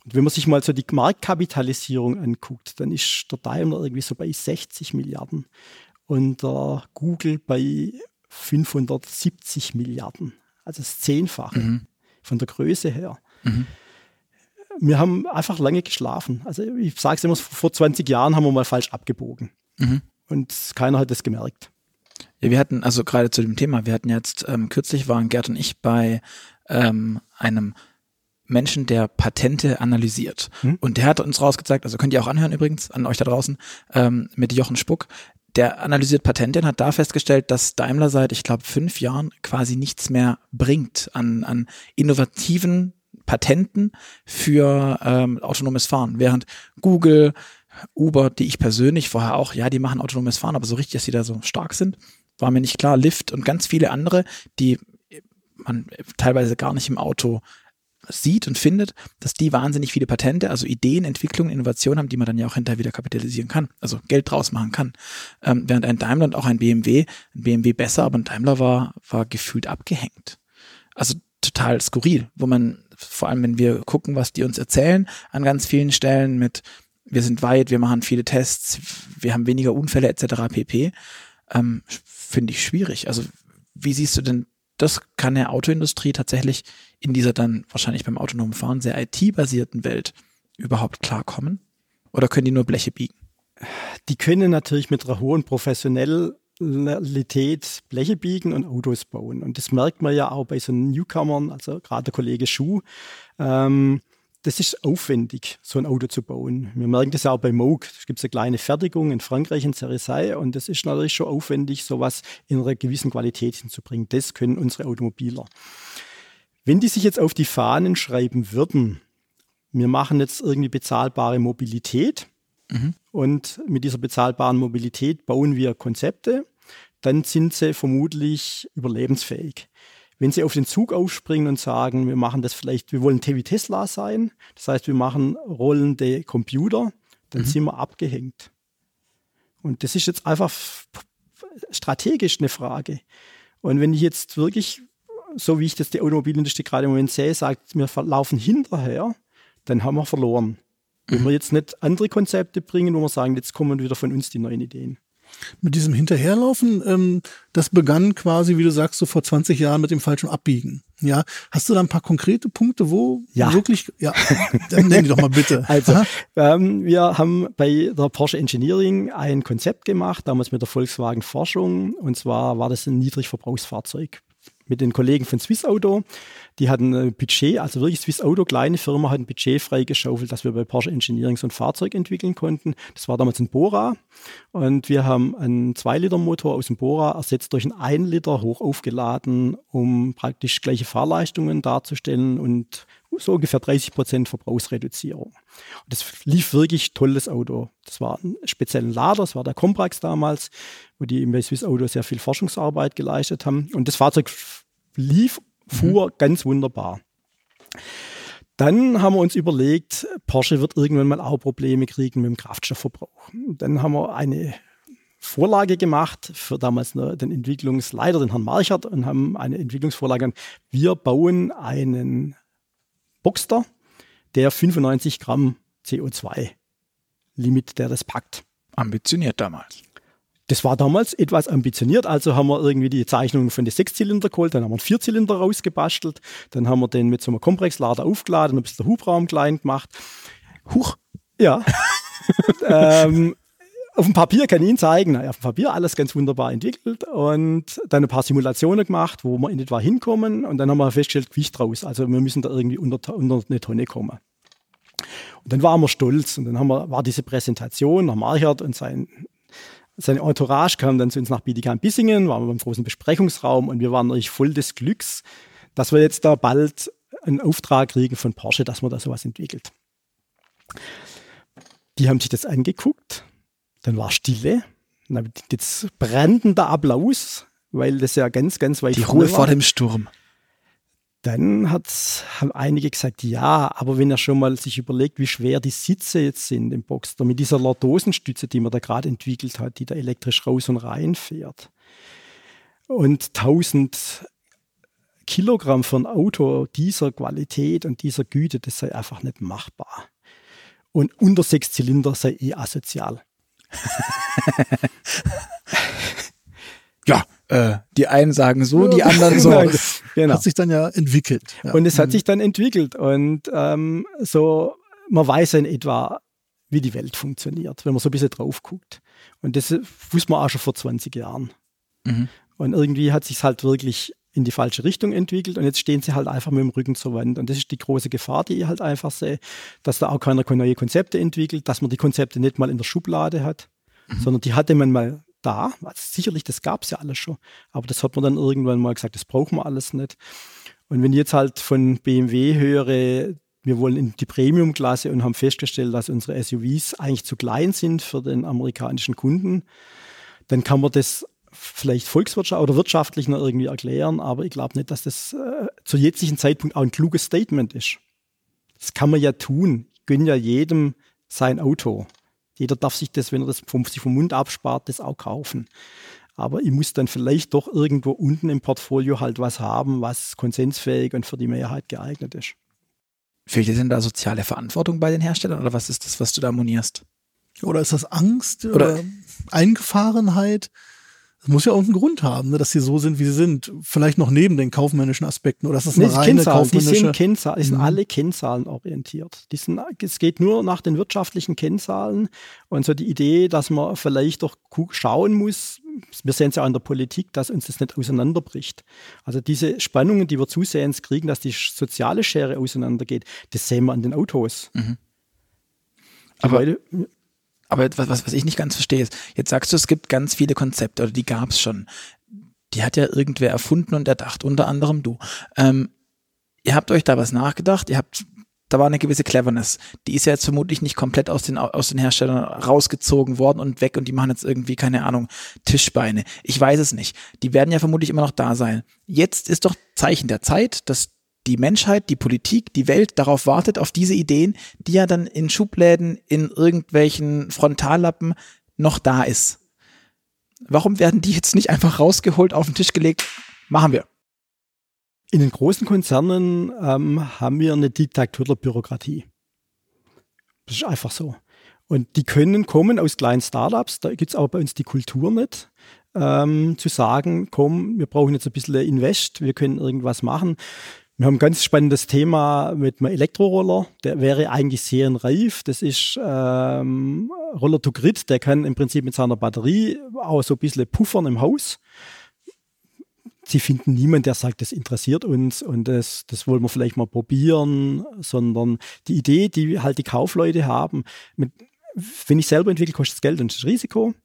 Und wenn man sich mal so die Marktkapitalisierung anguckt, dann ist der Daimler irgendwie so bei 60 Milliarden und der Google bei 570 Milliarden. Also das Zehnfache mhm. von der Größe her. Mhm. Wir haben einfach lange geschlafen. Also ich sage es immer, vor 20 Jahren haben wir mal falsch abgebogen. Mhm. Und keiner hat das gemerkt. Ja, wir hatten, also gerade zu dem Thema, wir hatten jetzt, ähm, kürzlich waren Gerd und ich bei ähm, einem Menschen, der Patente analysiert. Hm? Und der hat uns rausgezeigt, also könnt ihr auch anhören übrigens, an euch da draußen, ähm, mit Jochen Spuck, der analysiert Patente und hat da festgestellt, dass Daimler seit, ich glaube, fünf Jahren quasi nichts mehr bringt an, an innovativen Patenten für ähm, autonomes Fahren. Während Google, Uber, die ich persönlich vorher auch, ja, die machen autonomes Fahren, aber so richtig, dass sie da so stark sind, war mir nicht klar. Lyft und ganz viele andere, die man teilweise gar nicht im Auto sieht und findet, dass die wahnsinnig viele Patente, also Ideen, Entwicklungen, Innovationen haben, die man dann ja auch hinterher wieder kapitalisieren kann, also Geld draus machen kann. Ähm, während ein Daimler und auch ein BMW, ein BMW besser, aber ein Daimler war, war gefühlt abgehängt. Also total skurril, wo man, vor allem wenn wir gucken, was die uns erzählen, an ganz vielen Stellen mit, wir sind weit, wir machen viele Tests, wir haben weniger Unfälle etc. pp. Ähm, Finde ich schwierig. Also wie siehst du denn das kann der Autoindustrie tatsächlich in dieser dann wahrscheinlich beim autonomen Fahren sehr IT-basierten Welt überhaupt klarkommen? Oder können die nur Bleche biegen? Die können natürlich mit einer hohen Professionalität Bleche biegen und Autos bauen. Und das merkt man ja auch bei so Newcomern, also gerade der Kollege Schuh. Ähm, das ist aufwendig, so ein Auto zu bauen. Wir merken das ja auch bei Moog. Es gibt eine kleine Fertigung in Frankreich, in Cerisay, und das ist natürlich schon aufwendig, sowas in einer gewissen Qualität hinzubringen. Das können unsere Automobiler. Wenn die sich jetzt auf die Fahnen schreiben würden, wir machen jetzt irgendwie bezahlbare Mobilität mhm. und mit dieser bezahlbaren Mobilität bauen wir Konzepte, dann sind sie vermutlich überlebensfähig. Wenn Sie auf den Zug aufspringen und sagen, wir machen das vielleicht, wir wollen wie Tesla sein, das heißt, wir machen rollende Computer, dann mhm. sind wir abgehängt. Und das ist jetzt einfach strategisch eine Frage. Und wenn ich jetzt wirklich, so wie ich das die Automobilindustrie gerade im Moment sehe, sagt, wir laufen hinterher, dann haben wir verloren. Wenn mhm. wir jetzt nicht andere Konzepte bringen, wo wir sagen, jetzt kommen wieder von uns die neuen Ideen. Mit diesem Hinterherlaufen, ähm, das begann quasi, wie du sagst, so vor 20 Jahren mit dem falschen Abbiegen. Ja, hast du da ein paar konkrete Punkte, wo ja. wirklich, ja, dann nenn die doch mal bitte. [LAUGHS] Also, ähm, wir haben bei der Porsche Engineering ein Konzept gemacht, damals mit der Volkswagen Forschung, und zwar war das ein Niedrigverbrauchsfahrzeug mit den Kollegen von Swiss Auto. Die hatten ein Budget, also wirklich Swiss Auto, kleine Firma, hat ein Budget freigeschaufelt, dass wir bei Porsche Engineering so ein Fahrzeug entwickeln konnten. Das war damals ein Bora. Und wir haben einen 2-Liter-Motor aus dem Bora ersetzt durch einen 1 Liter hoch aufgeladen, um praktisch gleiche Fahrleistungen darzustellen und so ungefähr 30 Prozent Verbrauchsreduzierung. Und das lief wirklich tolles Auto. Das war ein speziellen Lader, das war der Comprax damals, wo die bei Swiss Auto sehr viel Forschungsarbeit geleistet haben. Und das Fahrzeug lief, fuhr mhm. ganz wunderbar. Dann haben wir uns überlegt, Porsche wird irgendwann mal auch Probleme kriegen mit dem Kraftstoffverbrauch. Dann haben wir eine Vorlage gemacht für damals den Entwicklungsleiter, den Herrn Marchert, und haben eine Entwicklungsvorlage. Wir bauen einen Boxster, der 95 Gramm CO2 Limit, der das packt. Ambitioniert damals. Das war damals etwas ambitioniert, also haben wir irgendwie die Zeichnungen von den Sechszylinder geholt, dann haben wir einen Vierzylinder rausgebastelt, dann haben wir den mit so einem Kompresslader aufgeladen, ein bisschen der Hubraum klein gemacht. Huch. Ja. [LAUGHS] ähm, auf dem Papier kann ich Ihnen zeigen, naja, auf dem Papier alles ganz wunderbar entwickelt und dann ein paar Simulationen gemacht, wo wir in etwa hinkommen und dann haben wir festgestellt, Gewicht raus. Also wir müssen da irgendwie unter, unter eine Tonne kommen. Und dann waren wir stolz und dann haben wir, war diese Präsentation, Herr Marchert und sein, seine Entourage kam dann zu uns nach Bietigheim-Bissingen, waren wir beim großen Besprechungsraum und wir waren natürlich voll des Glücks, dass wir jetzt da bald einen Auftrag kriegen von Porsche, dass man da sowas entwickelt. Die haben sich das angeguckt, dann war Stille, dann jetzt brennender Applaus, weil das ja ganz, ganz weit Die Ruhe war. vor dem Sturm. Dann haben einige gesagt, ja, aber wenn er schon mal sich überlegt, wie schwer die Sitze jetzt sind im Boxster mit dieser Lordosenstütze, die man da gerade entwickelt hat, die da elektrisch raus und rein fährt. Und 1000 Kilogramm ein Auto dieser Qualität und dieser Güte, das sei einfach nicht machbar. Und unter sechs Zylinder sei eh asozial. [LAUGHS] äh, die einen sagen so, die anderen [LAUGHS] so. genau. genau. Hat sich dann ja entwickelt. Ja. Und es hat mhm. sich dann entwickelt. Und ähm, so, man weiß in etwa, wie die Welt funktioniert, wenn man so ein bisschen drauf guckt. Und das wusste man auch schon vor 20 Jahren. Mhm. Und irgendwie hat sich halt wirklich in die falsche Richtung entwickelt und jetzt stehen sie halt einfach mit dem Rücken zur Wand. Und das ist die große Gefahr, die ich halt einfach sehe, dass da auch keiner neue Konzepte entwickelt, dass man die Konzepte nicht mal in der Schublade hat, mhm. sondern die hatte man mal da. Also sicherlich, das gab es ja alles schon, aber das hat man dann irgendwann mal gesagt, das brauchen wir alles nicht. Und wenn ich jetzt halt von BMW höre, wir wollen in die Premium-Klasse und haben festgestellt, dass unsere SUVs eigentlich zu klein sind für den amerikanischen Kunden, dann kann man das vielleicht volkswirtschaftlich oder wirtschaftlich noch irgendwie erklären, aber ich glaube nicht, dass das äh, zu jetzigen Zeitpunkt auch ein kluges Statement ist. Das kann man ja tun. Ich gönne ja jedem sein Auto. Jeder darf sich das, wenn er das vom, sich vom Mund abspart, das auch kaufen. Aber ich muss dann vielleicht doch irgendwo unten im Portfolio halt was haben, was konsensfähig und für die Mehrheit geeignet ist. Fehlt dir denn da soziale Verantwortung bei den Herstellern oder was ist das, was du da monierst? Oder ist das Angst oder, oder Eingefahrenheit? Das muss ja auch einen Grund haben, ne, dass sie so sind, wie sie sind. Vielleicht noch neben den kaufmännischen Aspekten. Oder ist das eine nee, reine Kennzahlen. kaufmännische... Die sind Kennzahlen, die sind mhm. alle Kennzahlen orientiert. Die sind, es geht nur nach den wirtschaftlichen Kennzahlen. Und so die Idee, dass man vielleicht doch schauen muss, wir sehen es ja auch in der Politik, dass uns das nicht auseinanderbricht. Also diese Spannungen, die wir zusehends kriegen, dass die soziale Schere auseinandergeht, das sehen wir an den Autos. Mhm. Aber, Leute, aber was, was, was ich nicht ganz verstehe ist, jetzt sagst du, es gibt ganz viele Konzepte oder die gab es schon. Die hat ja irgendwer erfunden und erdacht, unter anderem du. Ähm, ihr habt euch da was nachgedacht, ihr habt, da war eine gewisse Cleverness. Die ist ja jetzt vermutlich nicht komplett aus den, aus den Herstellern rausgezogen worden und weg und die machen jetzt irgendwie, keine Ahnung, Tischbeine. Ich weiß es nicht. Die werden ja vermutlich immer noch da sein. Jetzt ist doch Zeichen der Zeit, dass die Menschheit, die Politik, die Welt darauf wartet, auf diese Ideen, die ja dann in Schubläden, in irgendwelchen Frontallappen noch da ist. Warum werden die jetzt nicht einfach rausgeholt, auf den Tisch gelegt? Machen wir. In den großen Konzernen ähm, haben wir eine Diktatur der Bürokratie. Das ist einfach so. Und die können kommen aus kleinen Startups, da gibt es aber bei uns die Kultur nicht, ähm, zu sagen, komm, wir brauchen jetzt ein bisschen Invest, wir können irgendwas machen. Wir haben ein ganz spannendes Thema mit einem Elektroroller. Der wäre eigentlich serienreif. Das ist ähm, Roller to Grid. Der kann im Prinzip mit seiner Batterie auch so ein bisschen puffern im Haus. Sie finden niemanden, der sagt, das interessiert uns und das, das wollen wir vielleicht mal probieren, sondern die Idee, die halt die Kaufleute haben, mit, wenn ich selber entwickle, kostet es Geld und das Risiko.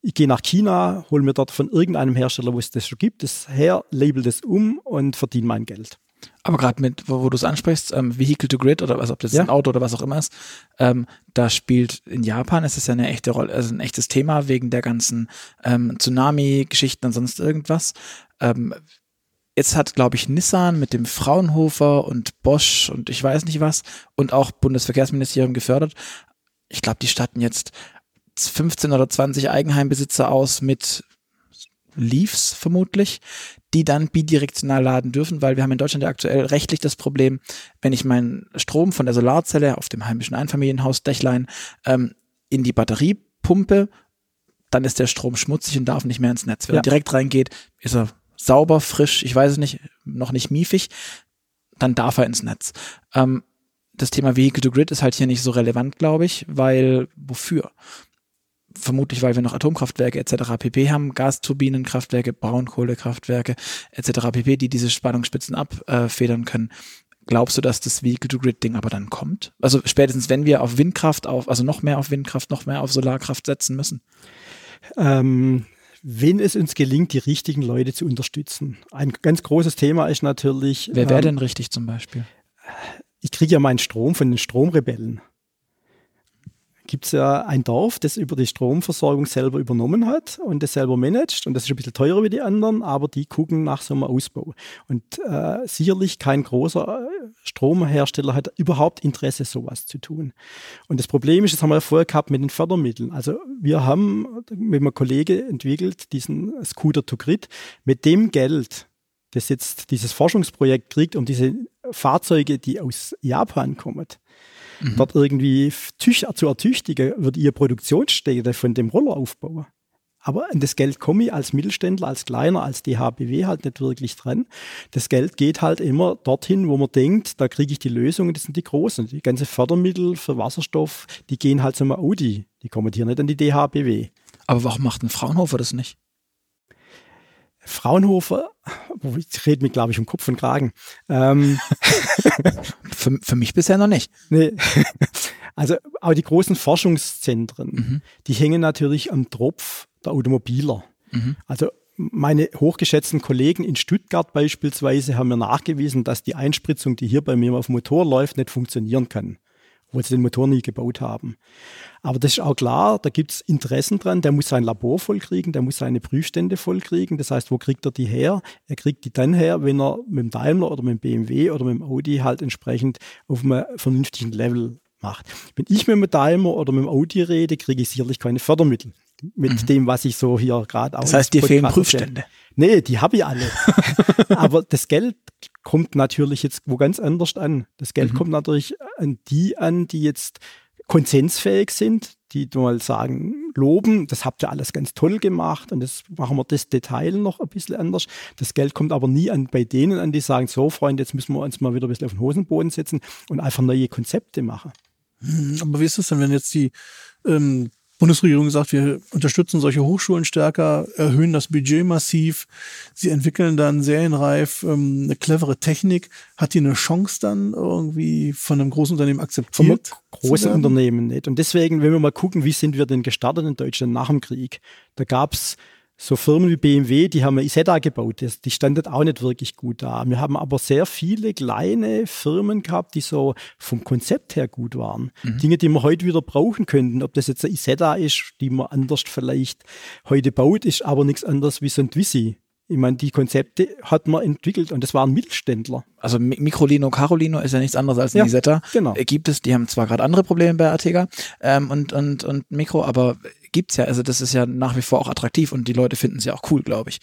Ich gehe nach China, hole mir dort von irgendeinem Hersteller, wo es das schon gibt, das her, label das um und verdiene mein Geld. Aber gerade mit, wo, wo du es ansprichst, ähm, Vehicle to Grid oder was, ob das ja. ein Auto oder was auch immer ist, ähm, da spielt in Japan ist es ja eine echte Rolle, also ein echtes Thema wegen der ganzen ähm, Tsunami-Geschichten und sonst irgendwas. Ähm, jetzt hat, glaube ich, Nissan mit dem Fraunhofer und Bosch und ich weiß nicht was und auch Bundesverkehrsministerium gefördert. Ich glaube, die statten jetzt 15 oder 20 Eigenheimbesitzer aus mit Leafs vermutlich, die dann bidirektional laden dürfen, weil wir haben in Deutschland ja aktuell rechtlich das Problem, wenn ich meinen Strom von der Solarzelle auf dem heimischen Einfamilienhausdächlein ähm, in die Batterie pumpe, dann ist der Strom schmutzig und darf nicht mehr ins Netz. Wenn ja. er direkt reingeht, ist er sauber, frisch, ich weiß es nicht, noch nicht miefig, dann darf er ins Netz. Ähm, das Thema Vehicle to Grid ist halt hier nicht so relevant, glaube ich, weil wofür? Vermutlich weil wir noch Atomkraftwerke etc. pp haben, Gasturbinenkraftwerke, Braunkohlekraftwerke etc. pp, die diese Spannungsspitzen abfedern können. Glaubst du, dass das Vehicle-to-Grid-Ding aber dann kommt? Also spätestens, wenn wir auf Windkraft, auf, also noch mehr auf Windkraft, noch mehr auf Solarkraft setzen müssen? Ähm, wenn es uns gelingt, die richtigen Leute zu unterstützen. Ein ganz großes Thema ist natürlich. Wer wäre ähm, denn richtig zum Beispiel? Ich kriege ja meinen Strom von den Stromrebellen gibt es ja ein Dorf, das über die Stromversorgung selber übernommen hat und das selber managt. Und das ist ein bisschen teurer wie die anderen, aber die gucken nach so einem Ausbau. Und äh, sicherlich kein großer äh, Stromhersteller hat überhaupt Interesse, sowas zu tun. Und das Problem ist, das haben wir ja vorher gehabt mit den Fördermitteln. Also wir haben mit einem Kollege entwickelt, diesen Scooter to Grid. Mit dem Geld, das jetzt dieses Forschungsprojekt kriegt, um diese Fahrzeuge, die aus Japan kommen, mhm. dort irgendwie zu ertüchtigen, wird ihr Produktionsstätte von dem Roller aufbauen. Aber an das Geld komme ich als Mittelständler, als Kleiner, als DHBW halt nicht wirklich dran. Das Geld geht halt immer dorthin, wo man denkt, da kriege ich die Lösungen, das sind die großen. Die ganze Fördermittel für Wasserstoff, die gehen halt zum Audi. Die kommen hier nicht an die DHBW. Aber warum macht ein Fraunhofer das nicht? Fraunhofer, ich rede mir, glaube ich, um Kopf und Kragen. Ähm, [LAUGHS] für, für mich bisher noch nicht. Nee. Also, aber die großen Forschungszentren, mhm. die hängen natürlich am Tropf der Automobiler. Mhm. Also meine hochgeschätzten Kollegen in Stuttgart beispielsweise haben mir nachgewiesen, dass die Einspritzung, die hier bei mir auf dem Motor läuft, nicht funktionieren kann obwohl sie den Motor nie gebaut haben. Aber das ist auch klar, da gibt es Interessen dran, der muss sein Labor vollkriegen, der muss seine Prüfstände vollkriegen. Das heißt, wo kriegt er die her? Er kriegt die dann her, wenn er mit dem Daimler oder mit dem BMW oder mit dem Audi halt entsprechend auf einem vernünftigen Level macht. Wenn ich mit dem Daimler oder mit dem Audi rede, kriege ich sicherlich keine Fördermittel mit mhm. dem, was ich so hier gerade auch. Das heißt, dir fehlen Prüfstände. Nee, die habe ich alle. [LAUGHS] Aber das Geld kommt natürlich jetzt wo ganz anders an. Das Geld mhm. kommt natürlich an die an, die jetzt konsensfähig sind, die mal sagen, loben, das habt ihr alles ganz toll gemacht und das machen wir das Detail noch ein bisschen anders. Das Geld kommt aber nie an bei denen an, die sagen, so Freunde, jetzt müssen wir uns mal wieder ein bisschen auf den Hosenboden setzen und einfach neue Konzepte machen. Hm, aber wie ist es denn, wenn jetzt die ähm, Bundesregierung sagt, wir unterstützen solche Hochschulen stärker, erhöhen das Budget massiv. Sie entwickeln dann serienreif ähm, eine clevere Technik. Hat die eine Chance dann irgendwie von einem großen Unternehmen akzeptiert? Von großen Unternehmen nicht. Und deswegen, wenn wir mal gucken, wie sind wir denn gestartet in Deutschland nach dem Krieg? Da gab es so Firmen wie BMW, die haben Isetta gebaut, die standen auch nicht wirklich gut da. Wir haben aber sehr viele kleine Firmen gehabt, die so vom Konzept her gut waren. Mhm. Dinge, die wir heute wieder brauchen könnten. Ob das jetzt eine Isetta ist, die man anders vielleicht heute baut, ist aber nichts anderes wie so ein Twizy. Ich meine, die Konzepte hat man entwickelt und das waren Mittelständler. Also Microlino, Carolino ist ja nichts anderes als ein ja, Isetta. Genau. Äh, gibt es, die haben zwar gerade andere Probleme bei Artega ähm, und, und, und Mikro, aber gibt's ja. Also das ist ja nach wie vor auch attraktiv und die Leute finden es ja auch cool, glaube ich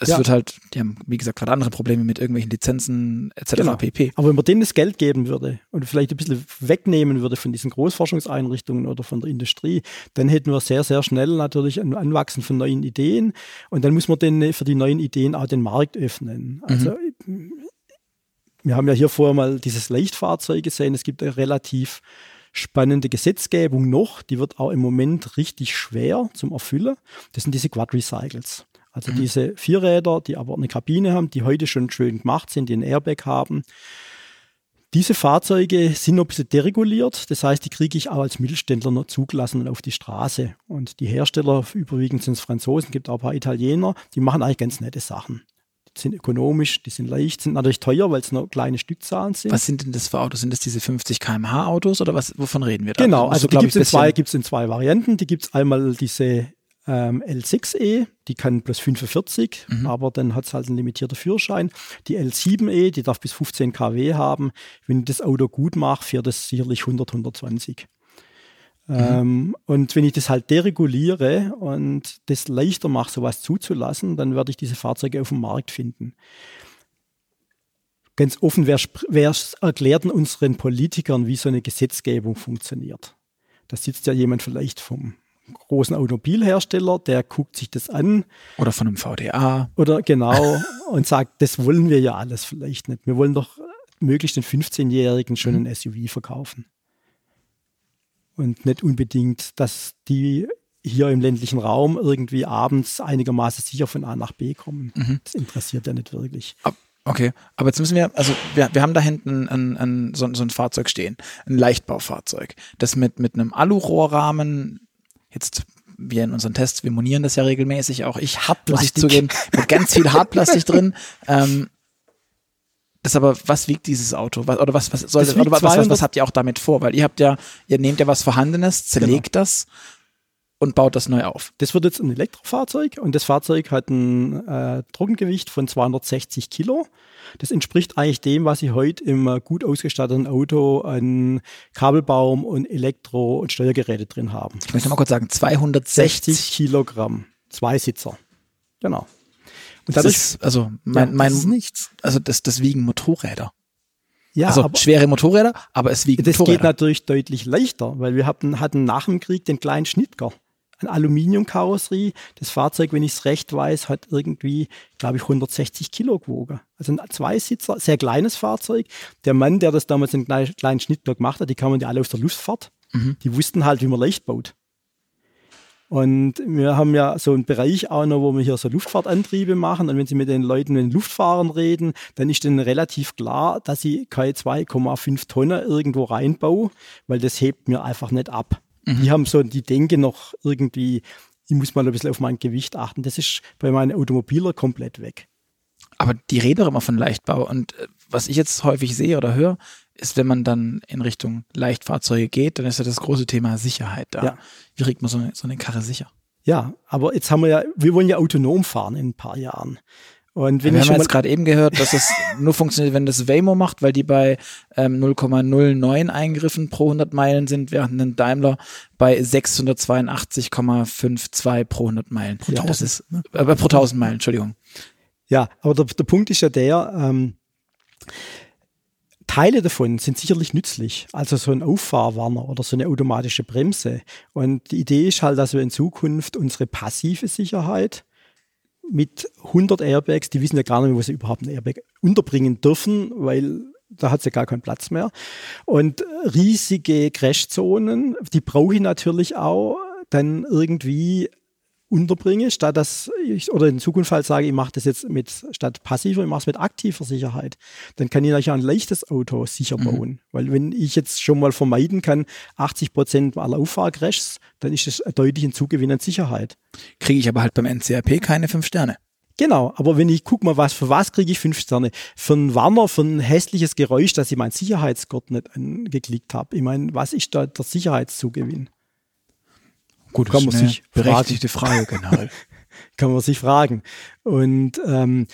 es ja. wird halt, die haben, wie gesagt, gerade andere Probleme mit irgendwelchen Lizenzen etc. Genau. pp. Aber wenn man denen das Geld geben würde und vielleicht ein bisschen wegnehmen würde von diesen Großforschungseinrichtungen oder von der Industrie, dann hätten wir sehr, sehr schnell natürlich ein Anwachsen von neuen Ideen und dann muss man denen für die neuen Ideen auch den Markt öffnen. Also mhm. wir haben ja hier vorher mal dieses Leichtfahrzeug gesehen. Es gibt eine relativ spannende Gesetzgebung noch, die wird auch im Moment richtig schwer zum Erfüllen. Das sind diese Quad-Recycles. Also mhm. diese Vierräder, die aber eine Kabine haben, die heute schon schön gemacht sind, die ein Airbag haben. Diese Fahrzeuge sind noch ein bisschen dereguliert, das heißt, die kriege ich auch als Mittelständler noch zugelassen auf die Straße. Und die Hersteller, überwiegend sind es Franzosen, gibt auch ein paar Italiener, die machen eigentlich ganz nette Sachen. Die sind ökonomisch, die sind leicht, sind natürlich teuer, weil es noch kleine Stückzahlen sind. Was sind denn das für Autos? Sind das diese 50 km/h Autos oder was, wovon reden wir da? Genau, also die gibt es in, zwei, in zwei Varianten. Die gibt es einmal diese ähm, L6E, die kann plus 45, mhm. aber dann hat es halt einen limitierten Führerschein. Die L7E, die darf bis 15 kW haben. Wenn ich das Auto gut mache, fährt es sicherlich 100, 120. Mhm. Ähm, und wenn ich das halt dereguliere und das leichter mache, sowas zuzulassen, dann werde ich diese Fahrzeuge auf dem Markt finden. Ganz offen, wer, wer erklärt unseren Politikern, wie so eine Gesetzgebung funktioniert? Da sitzt ja jemand vielleicht vom großen Automobilhersteller, der guckt sich das an. Oder von einem VDA. Oder genau und sagt, das wollen wir ja alles vielleicht nicht. Wir wollen doch möglichst den 15-Jährigen schon ein SUV verkaufen. Und nicht unbedingt, dass die hier im ländlichen Raum irgendwie abends einigermaßen sicher von A nach B kommen. Mhm. Das interessiert ja nicht wirklich. Okay, aber jetzt müssen wir, also wir, wir haben da hinten ein, ein, so, so ein Fahrzeug stehen, ein Leichtbaufahrzeug, das mit, mit einem Alurohrrahmen, jetzt wir in unseren Tests, wir monieren das ja regelmäßig, auch ich hab, muss ich zugeben, mit ganz viel Hartplastik drin. [LAUGHS] Ähm, das aber, was wiegt dieses Auto? Was, oder was, was soll das, oder was, was, was, habt ihr auch damit vor? Weil ihr habt ja, ihr nehmt ja was Vorhandenes, zerlegt genau. das und baut das neu auf. Das wird jetzt ein Elektrofahrzeug und das Fahrzeug hat ein äh, Trockengewicht von 260 Kilo. Das entspricht eigentlich dem, was ich heute im äh, gut ausgestatteten Auto an Kabelbaum und Elektro- und Steuergeräte drin haben. Ich möchte mal kurz sagen, 260 Kilogramm. Zwei Sitzer. Genau. Und das ist, also mein, ja, mein, das ist nichts. Also das, das wiegen Motorräder. Ja, also aber, schwere Motorräder, aber es wiegt Das Motorräder. geht natürlich deutlich leichter, weil wir hatten, hatten nach dem Krieg den kleinen Schnittger. Ein Aluminiumkarosserie. Das Fahrzeug, wenn ich es recht weiß, hat irgendwie, glaube ich, 160 Kilo gewogen. Also ein Zweisitzer, sehr kleines Fahrzeug. Der Mann, der das damals in kleinen Schnittger gemacht hat, die kamen ja alle aus der Luftfahrt. Mhm. Die wussten halt, wie man leicht baut. Und wir haben ja so einen Bereich auch noch, wo wir hier so Luftfahrtantriebe machen. Und wenn Sie mit den Leuten, mit den Luftfahrern reden, dann ist denen relativ klar, dass sie keine 2,5 Tonnen irgendwo reinbauen, weil das hebt mir einfach nicht ab. Mhm. Die haben so die Denke noch irgendwie, ich muss mal ein bisschen auf mein Gewicht achten. Das ist bei meinen Automobiler komplett weg. Aber die reden doch immer von Leichtbau. Und äh, was ich jetzt häufig sehe oder höre, ist, wenn man dann in Richtung Leichtfahrzeuge geht, dann ist ja das große Thema Sicherheit da. Ja. Wie kriegt man so eine, so eine Karre sicher? Ja, aber jetzt haben wir ja, wir wollen ja autonom fahren in ein paar Jahren. Und wenn wir haben jetzt gerade eben gehört, dass es [LAUGHS] nur funktioniert, wenn das Waymo macht, weil die bei ähm, 0,09 Eingriffen pro 100 Meilen sind, während ein Daimler bei 682,52 pro 100 Meilen. Pro ja, 1000, das ist äh, pro 1000 Meilen, Entschuldigung. Ja, aber der, der Punkt ist ja der, ähm, Teile davon sind sicherlich nützlich, also so ein Auffahrwarner oder so eine automatische Bremse. Und die Idee ist halt, dass wir in Zukunft unsere passive Sicherheit mit 100 Airbags, die wissen ja gar nicht mehr, wo sie überhaupt ein Airbag unterbringen dürfen, weil da hat sie ja gar keinen Platz mehr. Und riesige Crashzonen, die brauche ich natürlich auch dann irgendwie unterbringe, statt dass ich, oder in Zukunft halt sage, ich mache das jetzt mit, statt passiver, ich mache es mit aktiver Sicherheit, dann kann ich natürlich ein leichtes Auto sicher mhm. bauen. Mhm. Weil wenn ich jetzt schon mal vermeiden kann, 80 Prozent aller Auffahrcrashs, dann ist das deutlich ein Zugewinn an Sicherheit. Kriege ich aber halt beim NCRP keine fünf Sterne. Genau, aber wenn ich guck mal, was für was kriege ich fünf Sterne? Für einen Warner, für ein hässliches Geräusch, dass ich meinen Sicherheitsgurt nicht angeklickt habe. Ich meine, was ist da der Sicherheitszugewinn? Gut, kann man sich berechtigte Frage, genau. [LAUGHS] kann man sich fragen. Und ähm,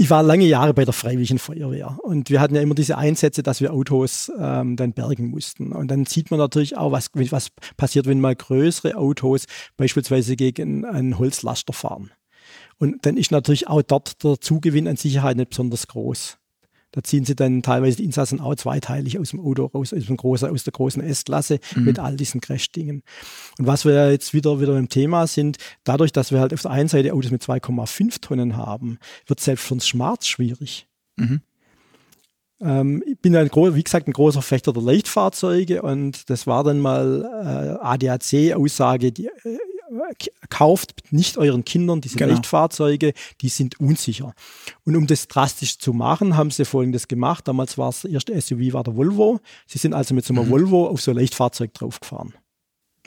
ich war lange Jahre bei der Freiwilligen Feuerwehr und wir hatten ja immer diese Einsätze, dass wir Autos ähm, dann bergen mussten. Und dann sieht man natürlich auch, was, was passiert, wenn mal größere Autos beispielsweise gegen einen Holzlaster fahren. Und dann ist natürlich auch dort der Zugewinn an Sicherheit nicht besonders groß. Da ziehen sie dann teilweise die Insassen auch zweiteilig aus dem Auto raus, aus, dem großen, aus der großen S-Klasse mhm. mit all diesen Crash-Dingen. Und was wir jetzt wieder, wieder im Thema sind, dadurch, dass wir halt auf der einen Seite Autos mit 2,5 Tonnen haben, wird selbst für uns Schmerz schwierig. Mhm. Ähm, ich bin ein, wie gesagt, ein großer Fechter der Leichtfahrzeuge und das war dann mal äh, ADAC-Aussage, die äh, kauft nicht euren Kindern diese genau. Leichtfahrzeuge, die sind unsicher. Und um das drastisch zu machen, haben sie folgendes gemacht. Damals war es, das erste SUV war der Volvo. Sie sind also mit so einem mhm. Volvo auf so ein Leichtfahrzeug draufgefahren.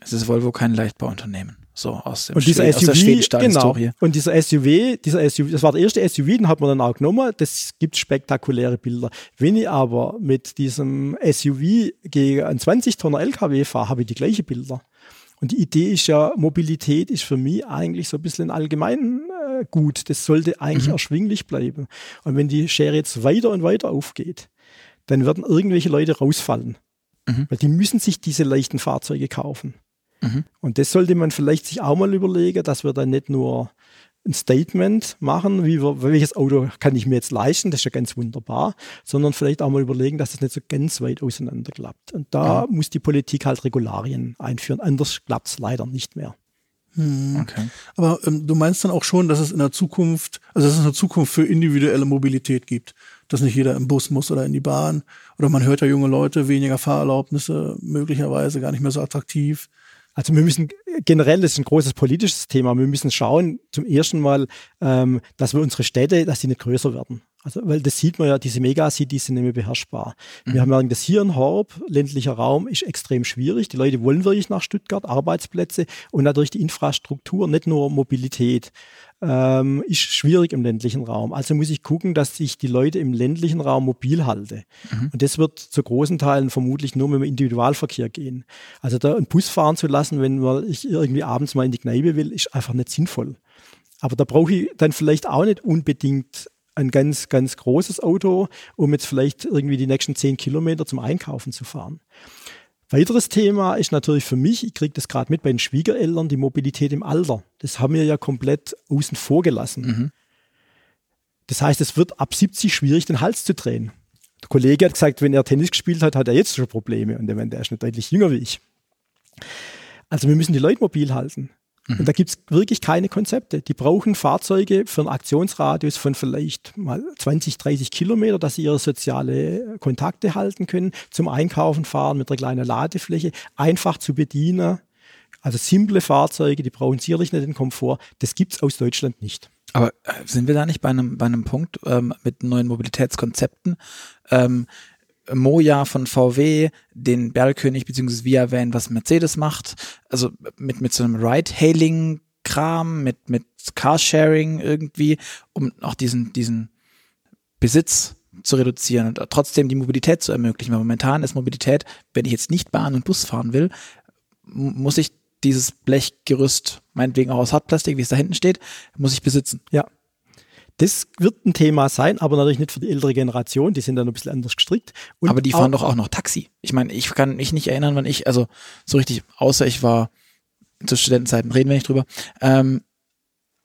Es ist Volvo kein Leichtbauunternehmen. So aus, dem und dieser SUV, genau. Und dieser SUV, dieser SUV, das war der erste SUV, den hat man dann auch genommen. Das gibt spektakuläre Bilder. Wenn ich aber mit diesem SUV gegen einen 20-Tonner LKW fahre, habe ich die gleichen Bilder. Und die Idee ist ja, Mobilität ist für mich eigentlich so ein bisschen allgemein äh, gut. Das sollte eigentlich mhm. erschwinglich bleiben. Und wenn die Schere jetzt weiter und weiter aufgeht, dann werden irgendwelche Leute rausfallen. Mhm. Weil die müssen sich diese leichten Fahrzeuge kaufen. Mhm. Und das sollte man vielleicht sich auch mal überlegen, dass wir dann nicht nur ein Statement machen, wie wir, welches Auto kann ich mir jetzt leisten, das ist ja ganz wunderbar, sondern vielleicht auch mal überlegen, dass es nicht so ganz weit auseinander klappt. Und da ja. muss die Politik halt Regularien einführen, anders klappt es leider nicht mehr. Hm. Okay. Aber ähm, du meinst dann auch schon, dass es in der Zukunft, also dass es eine Zukunft für individuelle Mobilität gibt, dass nicht jeder im Bus muss oder in die Bahn oder man hört ja junge Leute, weniger Fahrerlaubnisse, möglicherweise gar nicht mehr so attraktiv. Also wir müssen generell, das ist ein großes politisches Thema, wir müssen schauen, zum ersten Mal, ähm, dass wir unsere Städte, dass sie nicht größer werden. Also, weil das sieht man ja, diese Megacities sind nicht mehr beherrschbar. Mhm. Wir haben ja das hier in Horb, ländlicher Raum, ist extrem schwierig. Die Leute wollen wirklich nach Stuttgart, Arbeitsplätze und natürlich die Infrastruktur, nicht nur Mobilität, ähm, ist schwierig im ländlichen Raum. Also muss ich gucken, dass ich die Leute im ländlichen Raum mobil halte. Mhm. Und das wird zu großen Teilen vermutlich nur mit dem Individualverkehr gehen. Also da einen Bus fahren zu lassen, wenn ich irgendwie abends mal in die Kneipe will, ist einfach nicht sinnvoll. Aber da brauche ich dann vielleicht auch nicht unbedingt ein ganz, ganz großes Auto, um jetzt vielleicht irgendwie die nächsten zehn Kilometer zum Einkaufen zu fahren. Weiteres Thema ist natürlich für mich, ich kriege das gerade mit bei den Schwiegereltern, die Mobilität im Alter. Das haben wir ja komplett außen vor gelassen. Mhm. Das heißt, es wird ab 70 schwierig, den Hals zu drehen. Der Kollege hat gesagt, wenn er Tennis gespielt hat, hat er jetzt schon Probleme. Und der, der ist nicht deutlich jünger wie ich. Also wir müssen die Leute mobil halten. Und da gibt es wirklich keine Konzepte. Die brauchen Fahrzeuge für einen Aktionsradius von vielleicht mal 20, 30 Kilometer, dass sie ihre soziale Kontakte halten können, zum Einkaufen fahren mit einer kleinen Ladefläche, einfach zu bedienen. Also simple Fahrzeuge, die brauchen sicherlich nicht den Komfort. Das gibt es aus Deutschland nicht. Aber äh, sind wir da nicht bei einem, bei einem Punkt ähm, mit neuen Mobilitätskonzepten? Ähm, Moja von VW, den Berlkönig bzw. Via Van, was Mercedes macht, also mit, mit so einem Ride-Hailing-Kram, mit, mit Carsharing irgendwie, um auch diesen, diesen Besitz zu reduzieren und trotzdem die Mobilität zu ermöglichen. Weil momentan ist Mobilität, wenn ich jetzt nicht Bahn und Bus fahren will, muss ich dieses Blechgerüst, meinetwegen auch aus Hartplastik, wie es da hinten steht, muss ich besitzen. Ja. Das wird ein Thema sein, aber natürlich nicht für die ältere Generation, die sind dann ein bisschen anders gestrickt. Und aber die fahren doch auch noch Taxi. Ich meine, ich kann mich nicht erinnern, wann ich, also so richtig, außer ich war zu Studentenzeiten, reden wir nicht drüber. Ähm,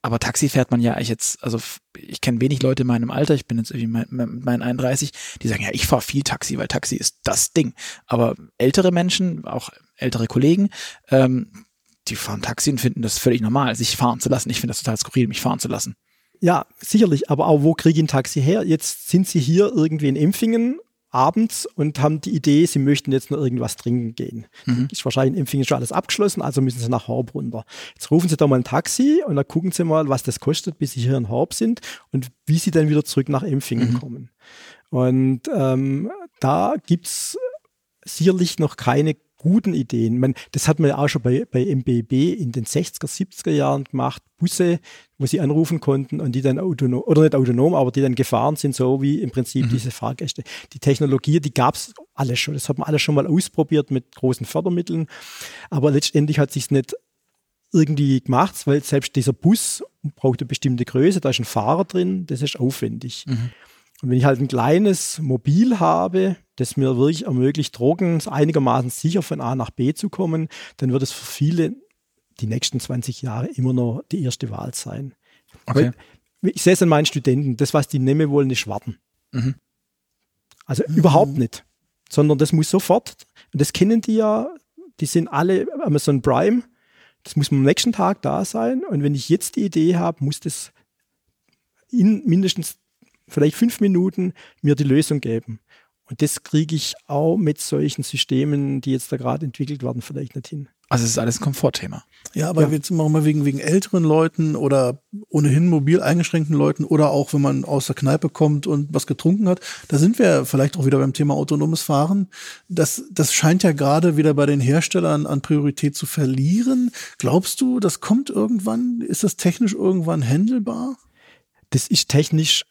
aber Taxi fährt man ja eigentlich jetzt, also ich kenne wenig Leute in meinem Alter, ich bin jetzt irgendwie mit mein, mein 31, die sagen, ja, ich fahre viel Taxi, weil Taxi ist das Ding. Aber ältere Menschen, auch ältere Kollegen, ähm, die fahren Taxi und finden das völlig normal, sich fahren zu lassen. Ich finde das total skurril, mich fahren zu lassen. Ja, sicherlich, aber auch wo kriege ich ein Taxi her? Jetzt sind sie hier irgendwie in Empfingen abends und haben die Idee, sie möchten jetzt noch irgendwas trinken gehen. Mhm. Ist wahrscheinlich in Empfingen schon alles abgeschlossen, also müssen sie nach Horb runter. Jetzt rufen sie da mal ein Taxi und dann gucken sie mal, was das kostet, bis sie hier in Horb sind und wie sie dann wieder zurück nach Empfingen mhm. kommen. Und ähm, da gibt's sicherlich noch keine guten Ideen. Man, das hat man ja auch schon bei, bei MBB in den 60er, 70er Jahren gemacht. Busse, wo sie anrufen konnten und die dann autonom, oder nicht autonom, aber die dann gefahren sind, so wie im Prinzip mhm. diese Fahrgäste. Die Technologie, die gab es alles schon. Das hat man alles schon mal ausprobiert mit großen Fördermitteln. Aber letztendlich hat sich nicht irgendwie gemacht, weil selbst dieser Bus braucht eine bestimmte Größe, da ist ein Fahrer drin, das ist aufwendig. Mhm. Und wenn ich halt ein kleines Mobil habe, das mir wirklich ermöglicht, Drogen einigermaßen sicher von A nach B zu kommen, dann wird es für viele die nächsten 20 Jahre immer noch die erste Wahl sein. Okay. Weil ich sehe es an meinen Studenten, das, was die nehmen wollen, ist warten. Mhm. Also mhm. überhaupt nicht. Sondern das muss sofort, und das kennen die ja, die sind alle Amazon Prime, das muss am nächsten Tag da sein. Und wenn ich jetzt die Idee habe, muss das in mindestens vielleicht fünf Minuten mir die Lösung geben. Und das kriege ich auch mit solchen Systemen, die jetzt da gerade entwickelt werden, vielleicht nicht hin. Also es ist alles ein Komfortthema. Ja, aber ja. jetzt machen wir wegen, wegen älteren Leuten oder ohnehin mobil eingeschränkten Leuten oder auch wenn man aus der Kneipe kommt und was getrunken hat, da sind wir vielleicht auch wieder beim Thema autonomes Fahren. Das, das scheint ja gerade wieder bei den Herstellern an Priorität zu verlieren. Glaubst du, das kommt irgendwann? Ist das technisch irgendwann handelbar? Das ist technisch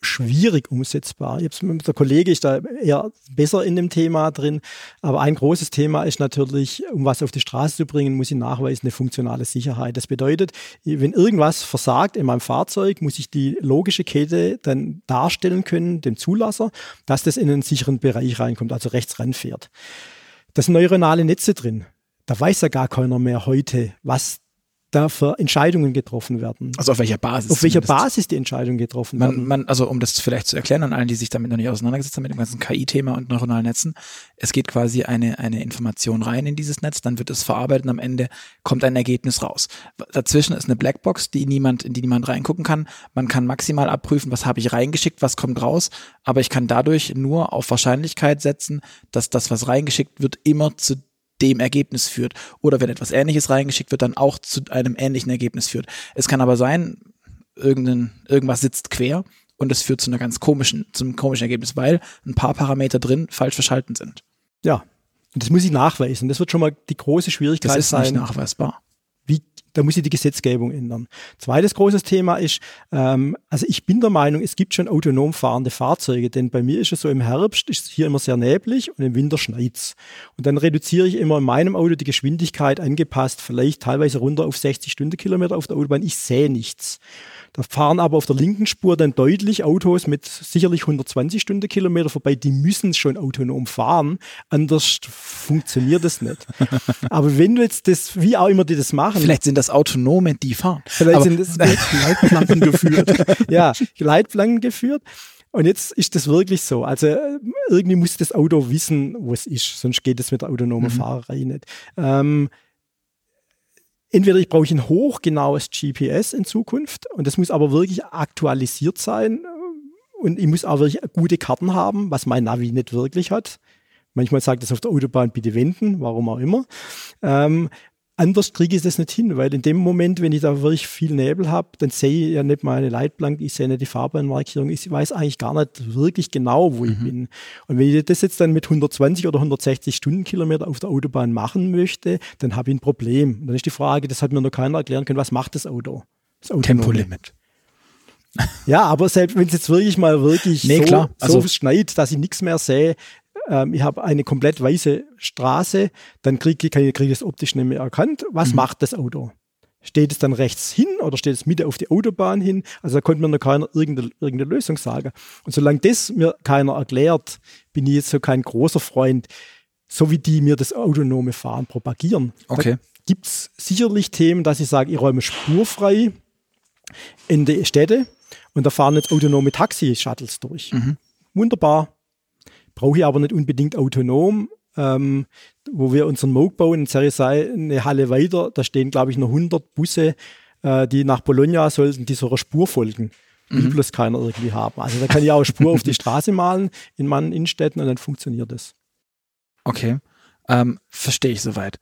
schwierig umsetzbar. Jetzt mit der Kollege ist da eher besser in dem Thema drin, aber ein großes Thema ist natürlich, um was auf die Straße zu bringen, muss ich nachweisen eine funktionale Sicherheit. Das bedeutet, wenn irgendwas versagt in meinem Fahrzeug, muss ich die logische Kette dann darstellen können, dem Zulasser, dass das in einen sicheren Bereich reinkommt, also rechts ranfährt. Das neuronale Netze drin. Da weiß ja gar keiner mehr heute, was da für Entscheidungen getroffen werden. Also auf welcher Basis? Auf welcher Basis die Entscheidungen getroffen man, werden. Man, also um das vielleicht zu erklären an allen, die sich damit noch nicht auseinandergesetzt haben, mit dem ganzen KI-Thema und neuronalen Netzen. Es geht quasi eine, eine Information rein in dieses Netz, dann wird es verarbeitet und am Ende kommt ein Ergebnis raus. Dazwischen ist eine Blackbox, die niemand, in die niemand reingucken kann. Man kann maximal abprüfen, was habe ich reingeschickt, was kommt raus, aber ich kann dadurch nur auf Wahrscheinlichkeit setzen, dass das, was reingeschickt wird, immer zu dem Ergebnis führt. Oder wenn etwas Ähnliches reingeschickt wird, dann auch zu einem ähnlichen Ergebnis führt. Es kann aber sein, irgendein, irgendwas sitzt quer und es führt zu einer ganz komischen, zum komischen Ergebnis, weil ein paar Parameter drin falsch verschalten sind. Ja. Und das muss ich nachweisen. Das wird schon mal die große Schwierigkeit sein. Das ist sein. nicht nachweisbar. Da muss ich die Gesetzgebung ändern. Zweites großes Thema ist, ähm, also ich bin der Meinung, es gibt schon autonom fahrende Fahrzeuge, denn bei mir ist es so, im Herbst ist hier immer sehr neblig und im Winter schneit's. Und dann reduziere ich immer in meinem Auto die Geschwindigkeit angepasst, vielleicht teilweise runter auf 60 Stundenkilometer auf der Autobahn. Ich sehe nichts. Da fahren aber auf der linken Spur dann deutlich Autos mit sicherlich 120 Stundenkilometer vorbei. Die müssen schon autonom fahren, anders funktioniert das nicht. [LAUGHS] aber wenn du jetzt das, wie auch immer die das machen. Vielleicht sind das Autonome, die fahren. Vielleicht aber sind das Leitplanken [LAUGHS] geführt. ja, Leitplanken geführt. Und jetzt ist das wirklich so. Also irgendwie muss das Auto wissen, wo es ist, sonst geht es mit der autonomen mhm. Fahrerei nicht. Ähm, entweder ich brauche ein hochgenaues GPS in Zukunft und das muss aber wirklich aktualisiert sein und ich muss auch wirklich gute Karten haben, was mein Navi nicht wirklich hat. Manchmal sagt es auf der Autobahn, bitte wenden, warum auch immer. Ähm, anders kriege ich das nicht hin, weil in dem Moment, wenn ich da wirklich viel Nebel habe, dann sehe ich ja nicht meine Leitplanke, ich sehe nicht die Fahrbahnmarkierung, ich weiß eigentlich gar nicht wirklich genau, wo mhm. ich bin. Und wenn ich das jetzt dann mit 120 oder 160 Stundenkilometer auf der Autobahn machen möchte, dann habe ich ein Problem. Und dann ist die Frage, das hat mir noch keiner erklären können, was macht das Auto? Das Tempolimit. Ja, aber selbst wenn es jetzt wirklich mal wirklich nee, so, klar. Also, so schneit, dass ich nichts mehr sehe, ähm, ich habe eine komplett weiße Straße, dann kriege ich, krieg ich das optisch nicht mehr erkannt. Was mhm. macht das Auto? Steht es dann rechts hin oder steht es Mitte auf die Autobahn hin? Also da konnte mir noch keiner irgendeine, irgendeine Lösung sagen. Und solange das mir keiner erklärt, bin ich jetzt so kein großer Freund, so wie die mir das autonome Fahren propagieren. Okay. Gibt es sicherlich Themen, dass ich sage, ich räume spurfrei in die Städte und da fahren jetzt autonome Taxi-Shuttles durch. Mhm. Wunderbar, brauche ich aber nicht unbedingt autonom. Ähm, wo wir unseren Moog bauen, in Cerisei eine Halle weiter, da stehen, glaube ich, noch 100 Busse, äh, die nach Bologna sollten, die so einer Spur folgen. Mhm. Die bloß keiner irgendwie haben. Also da kann ich auch eine Spur auf die Straße malen in meinen Innenstädten und dann funktioniert das. Okay, ähm, verstehe ich soweit.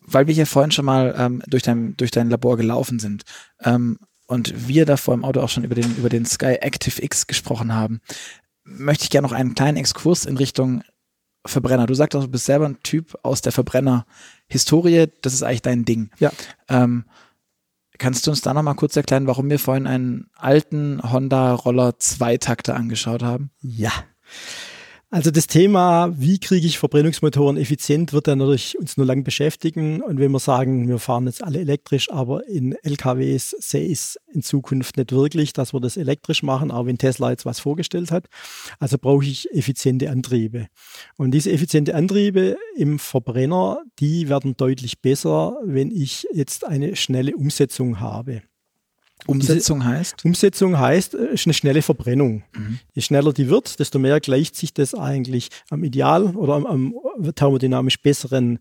Weil wir hier vorhin schon mal ähm, durch, dein, durch dein Labor gelaufen sind ähm, und wir da vor im Auto auch schon über den, über den Sky Active X gesprochen haben, möchte ich gerne noch einen kleinen Exkurs in Richtung Verbrenner. Du sagst auch, du bist selber ein Typ aus der Verbrenner-Historie. Das ist eigentlich dein Ding. Ja. Ähm, kannst du uns da noch mal kurz erklären, warum wir vorhin einen alten Honda Roller Zweitakter angeschaut haben? Ja. Also das Thema, wie kriege ich Verbrennungsmotoren effizient, wird dann natürlich uns nur lang beschäftigen. Und wenn wir sagen, wir fahren jetzt alle elektrisch, aber in LKWs sehe ich es in Zukunft nicht wirklich, dass wir das elektrisch machen, auch wenn Tesla jetzt was vorgestellt hat. Also brauche ich effiziente Antriebe. Und diese effiziente Antriebe im Verbrenner, die werden deutlich besser, wenn ich jetzt eine schnelle Umsetzung habe. Umsetzung heißt? Umsetzung heißt, äh, ist eine schnelle Verbrennung. Mhm. Je schneller die wird, desto mehr gleicht sich das eigentlich am ideal oder am, am thermodynamisch besseren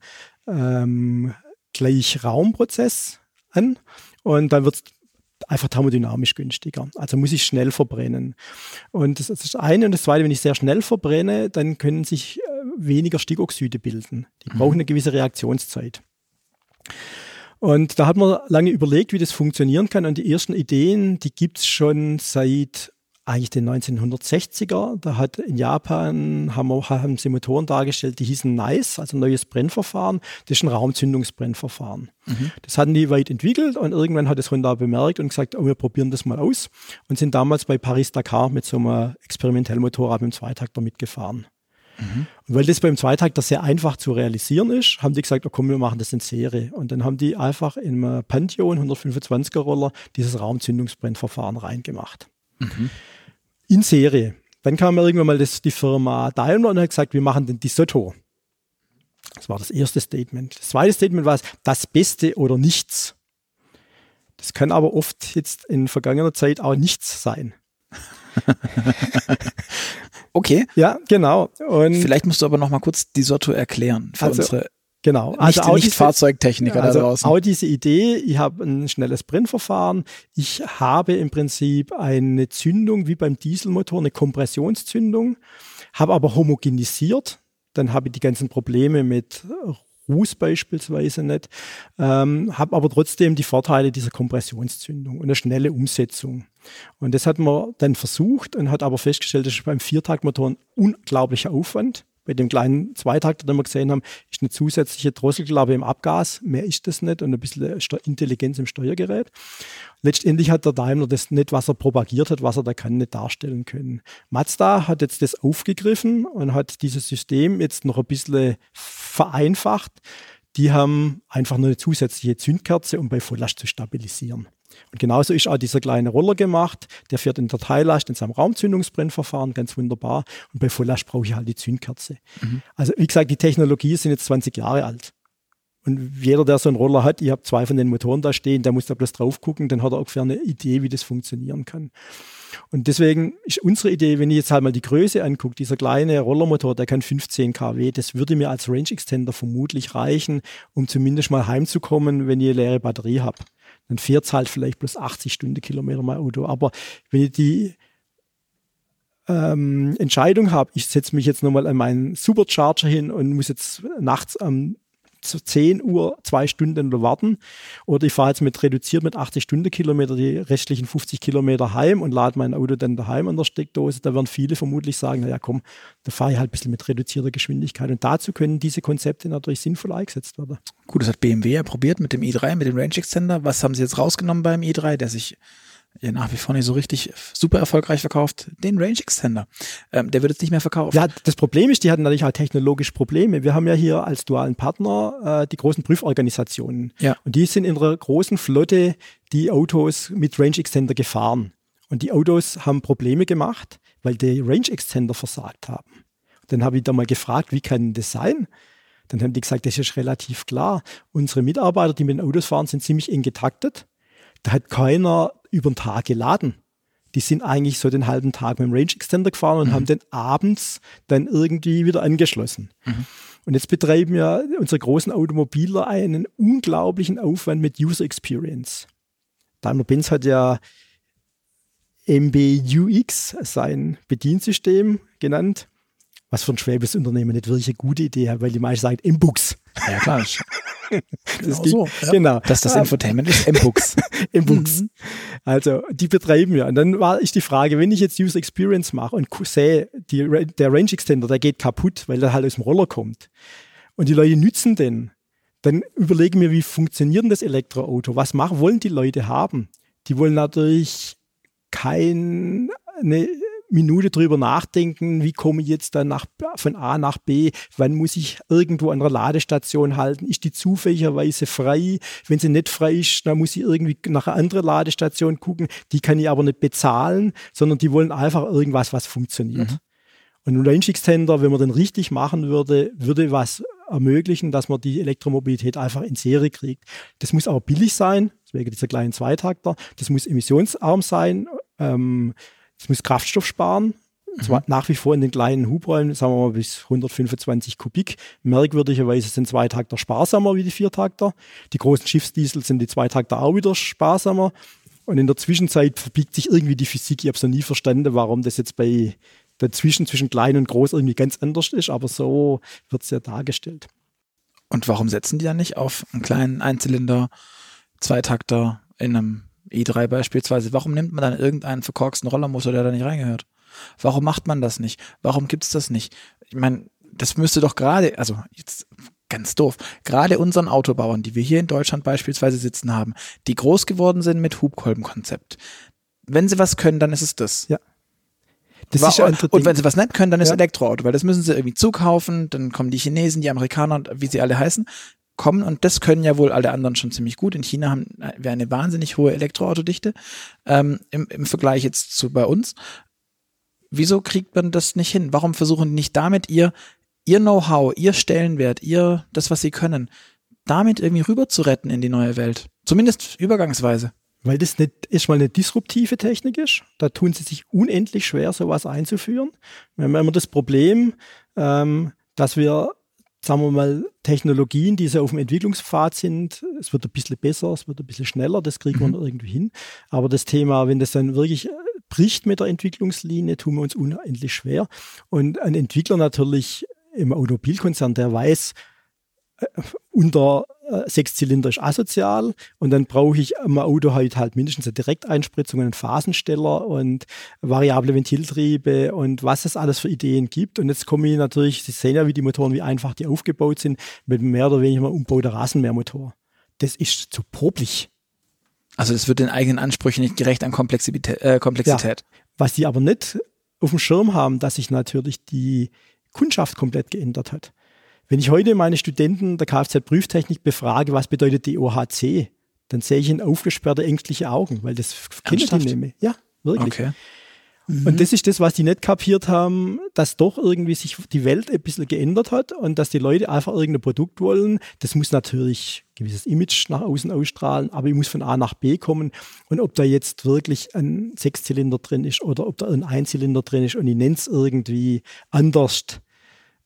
ähm, Gleichraumprozess an. Und dann wird es einfach thermodynamisch günstiger. Also muss ich schnell verbrennen. Und das, ist das eine. Und das zweite, wenn ich sehr schnell verbrenne, dann können sich äh, weniger Stickoxide bilden. Die mhm. brauchen eine gewisse Reaktionszeit. Und da hat man lange überlegt, wie das funktionieren kann. Und die ersten Ideen, die gibt es schon seit eigentlich den 1960er. Da hat in Japan haben, haben sie Motoren dargestellt, die hießen NICE, also neues Brennverfahren. Das ist ein Raumzündungsbrennverfahren. Mhm. Das hatten die weit entwickelt und irgendwann hat es Honda bemerkt und gesagt, oh, wir probieren das mal aus und sind damals bei Paris-Dakar mit so einem Experimentellmotorrad mit dem Zweitakter mitgefahren. Mhm. Und weil das beim Zweitakter sehr einfach zu realisieren ist, haben die gesagt, oh komm, wir machen das in Serie. Und dann haben die einfach in einem Pantheon 125er Roller dieses Raumzündungsbrennverfahren reingemacht. Mhm. In Serie. Dann kam irgendwann mal das, die Firma Daimler und hat gesagt, wir machen den Disotto. Das war das erste Statement. Das zweite Statement war das Beste oder nichts. Das kann aber oft jetzt in vergangener Zeit auch nichts sein. [LAUGHS] okay. Ja, genau. Und Vielleicht musst du aber noch mal kurz die Sotto erklären für also, unsere Genau. Also nicht, auch nicht Fahrzeugtechniker also da draußen. Auch diese Idee, ich habe ein schnelles Brennverfahren, ich habe im Prinzip eine Zündung wie beim Dieselmotor, eine Kompressionszündung, habe aber homogenisiert, dann habe ich die ganzen Probleme mit Ruß beispielsweise nicht, ähm, habe aber trotzdem die Vorteile dieser Kompressionszündung und eine schnelle Umsetzung. Und das hat man dann versucht und hat aber festgestellt, das ist beim Viertaktmotor ein unglaublicher Aufwand bei dem kleinen Zweitakter, den wir gesehen haben, ist eine zusätzliche Drosselklappe im Abgas. Mehr ist das nicht und ein bisschen Intelligenz im Steuergerät. Letztendlich hat der Daimler das nicht, was er propagiert hat, was er da kann, nicht darstellen können. Mazda hat jetzt das aufgegriffen und hat dieses System jetzt noch ein bisschen vereinfacht. Die haben einfach nur eine zusätzliche Zündkerze, um bei Volllast zu stabilisieren. Und genauso ist auch dieser kleine Roller gemacht. Der fährt in der Teillast in seinem Raumzündungsbrennverfahren ganz wunderbar. Und bei Volllast brauche ich halt die Zündkerze. Mhm. Also wie gesagt, die Technologie sind jetzt 20 Jahre alt. Und jeder, der so einen Roller hat, ich habe zwei von den Motoren da stehen, der muss da bloß drauf gucken, dann hat er ungefähr eine Idee, wie das funktionieren kann. Und deswegen ist unsere Idee, wenn ich jetzt halt mal die Größe angucke, dieser kleine Rollermotor, der kann 15 kW, das würde mir als Range Extender vermutlich reichen, um zumindest mal heimzukommen, wenn ich eine leere Batterie habe dann fährt halt vielleicht plus 80 Stundenkilometer mein Auto. Aber wenn ich die ähm, Entscheidung habe, ich setze mich jetzt nochmal an meinen Supercharger hin und muss jetzt nachts am zu 10 Uhr zwei Stunden warten. Oder ich fahre jetzt mit reduziert mit 80 Stundenkilometer die restlichen 50 Kilometer heim und lade mein Auto dann daheim an der Steckdose. Da werden viele vermutlich sagen, naja komm, da fahre ich halt ein bisschen mit reduzierter Geschwindigkeit. Und dazu können diese Konzepte natürlich sinnvoll eingesetzt werden. Gut, das hat BMW ja probiert mit dem i3, mit dem Range Extender. Was haben sie jetzt rausgenommen beim i3, der sich ja nach wie vor nicht so richtig super erfolgreich verkauft, den Range Extender. Ähm, der wird jetzt nicht mehr verkauft. Ja, das Problem ist, die hatten natürlich halt technologisch Probleme. Wir haben ja hier als dualen Partner äh, die großen Prüforganisationen. Ja. Und die sind in einer großen Flotte die Autos mit Range Extender gefahren. Und die Autos haben Probleme gemacht, weil die Range Extender versagt haben. Dann habe ich da mal gefragt, wie kann das sein? Dann haben die gesagt, das ist relativ klar. Unsere Mitarbeiter, die mit den Autos fahren, sind ziemlich eng getaktet. Da hat keiner über den Tag geladen. Die sind eigentlich so den halben Tag mit dem Range Extender gefahren und mhm. haben den abends dann irgendwie wieder angeschlossen. Mhm. Und jetzt betreiben ja unsere großen Automobiler einen unglaublichen Aufwand mit User Experience. Daimler-Benz hat ja MBUX, sein Bediensystem genannt, was für ein schwäbisches Unternehmen nicht wirklich eine gute Idee hat, weil die meisten sagen MBUX. Ja, klar. [LAUGHS] genau so. Ja. Genau. Dass das Infotainment ist M-Books. [LAUGHS] M-Books. Mhm. Also die betreiben ja. Und dann war ich die Frage, wenn ich jetzt User Experience mache und sehe, die, der Range Extender, der geht kaputt, weil der halt aus dem Roller kommt. Und die Leute nützen den. Dann überlegen wir, wie funktioniert denn das Elektroauto? Was machen, wollen die Leute haben? Die wollen natürlich keine Minute drüber nachdenken, wie komme ich jetzt dann nach, von A nach B, wann muss ich irgendwo an der Ladestation halten, ist die zufälligerweise frei, wenn sie nicht frei ist, dann muss ich irgendwie nach einer anderen Ladestation gucken, die kann ich aber nicht bezahlen, sondern die wollen einfach irgendwas, was funktioniert. Mhm. Und ein Range Extender, wenn man den richtig machen würde, würde was ermöglichen, dass man die Elektromobilität einfach in Serie kriegt. Das muss aber billig sein, deswegen dieser kleinen Zweitakter. Das muss emissionsarm sein. Ähm, es muss Kraftstoff sparen. Mhm. Nach wie vor in den kleinen Hubräumen, sagen wir mal bis 125 Kubik. Merkwürdigerweise sind Zweitakter sparsamer wie die Viertakter. Die großen Schiffsdiesel sind die Zweitakter auch wieder sparsamer. Und in der Zwischenzeit verbiegt sich irgendwie die Physik. Ich habe es noch nie verstanden, warum das jetzt bei dazwischen zwischen klein und groß irgendwie ganz anders ist, aber so wird es ja dargestellt. Und warum setzen die dann nicht auf einen kleinen Einzylinder, Zweitakter in einem i3 beispielsweise, warum nimmt man dann irgendeinen verkorksten Rollermotor, der da nicht reingehört? Warum macht man das nicht? Warum gibt's das nicht? Ich meine, das müsste doch gerade, also jetzt ganz doof, gerade unseren Autobauern, die wir hier in Deutschland beispielsweise sitzen haben, die groß geworden sind mit Hubkolbenkonzept. Wenn sie was können, dann ist es das. Ja. Das War, ist ja und wenn sie was nicht können, dann ist ja. Elektroauto, weil das müssen sie irgendwie zukaufen, dann kommen die Chinesen, die Amerikaner und wie sie alle heißen, kommen und das können ja wohl alle anderen schon ziemlich gut. In China haben wir eine wahnsinnig hohe Elektroautodichte ähm, im, im Vergleich jetzt zu bei uns. Wieso kriegt man das nicht hin? Warum versuchen die nicht damit ihr ihr Know-how, ihr Stellenwert, ihr das, was sie können, damit irgendwie rüber zu retten in die neue Welt? Zumindest übergangsweise. Weil das nicht erstmal eine disruptive Technik ist. Da tun sie sich unendlich schwer, sowas einzuführen. Wir haben immer das Problem, ähm, dass wir sagen wir mal, Technologien, die so auf dem Entwicklungspfad sind, es wird ein bisschen besser, es wird ein bisschen schneller, das kriegen mhm. wir irgendwie hin. Aber das Thema, wenn das dann wirklich äh, bricht mit der Entwicklungslinie, tun wir uns unendlich schwer. Und ein Entwickler natürlich im Automobilkonzern, der weiß, unter äh, Sechszylinder ist asozial und dann brauche ich am Auto halt, halt mindestens eine Direkteinspritzung, einen Phasensteller und variable Ventiltriebe und was es alles für Ideen gibt. Und jetzt komme ich natürlich, Sie sehen ja, wie die Motoren, wie einfach die aufgebaut sind, mit mehr oder weniger umbauter Rasenmähermotor. Das ist zu problich. Also es wird den eigenen Ansprüchen nicht gerecht an Komplexität. Äh, Komplexität. Ja, was die aber nicht auf dem Schirm haben, dass sich natürlich die Kundschaft komplett geändert hat. Wenn ich heute meine Studenten der Kfz-Prüftechnik befrage, was bedeutet die OHC, dann sehe ich ihnen aufgesperrte, ängstliche Augen, weil das kennen die nicht mehr. Ja, wirklich. Okay. Mhm. Und das ist das, was die nicht kapiert haben, dass doch irgendwie sich die Welt ein bisschen geändert hat und dass die Leute einfach irgendein Produkt wollen. Das muss natürlich ein gewisses Image nach außen ausstrahlen, aber ich muss von A nach B kommen. Und ob da jetzt wirklich ein Sechszylinder drin ist oder ob da ein Einzylinder drin ist und ich nenne es irgendwie anders,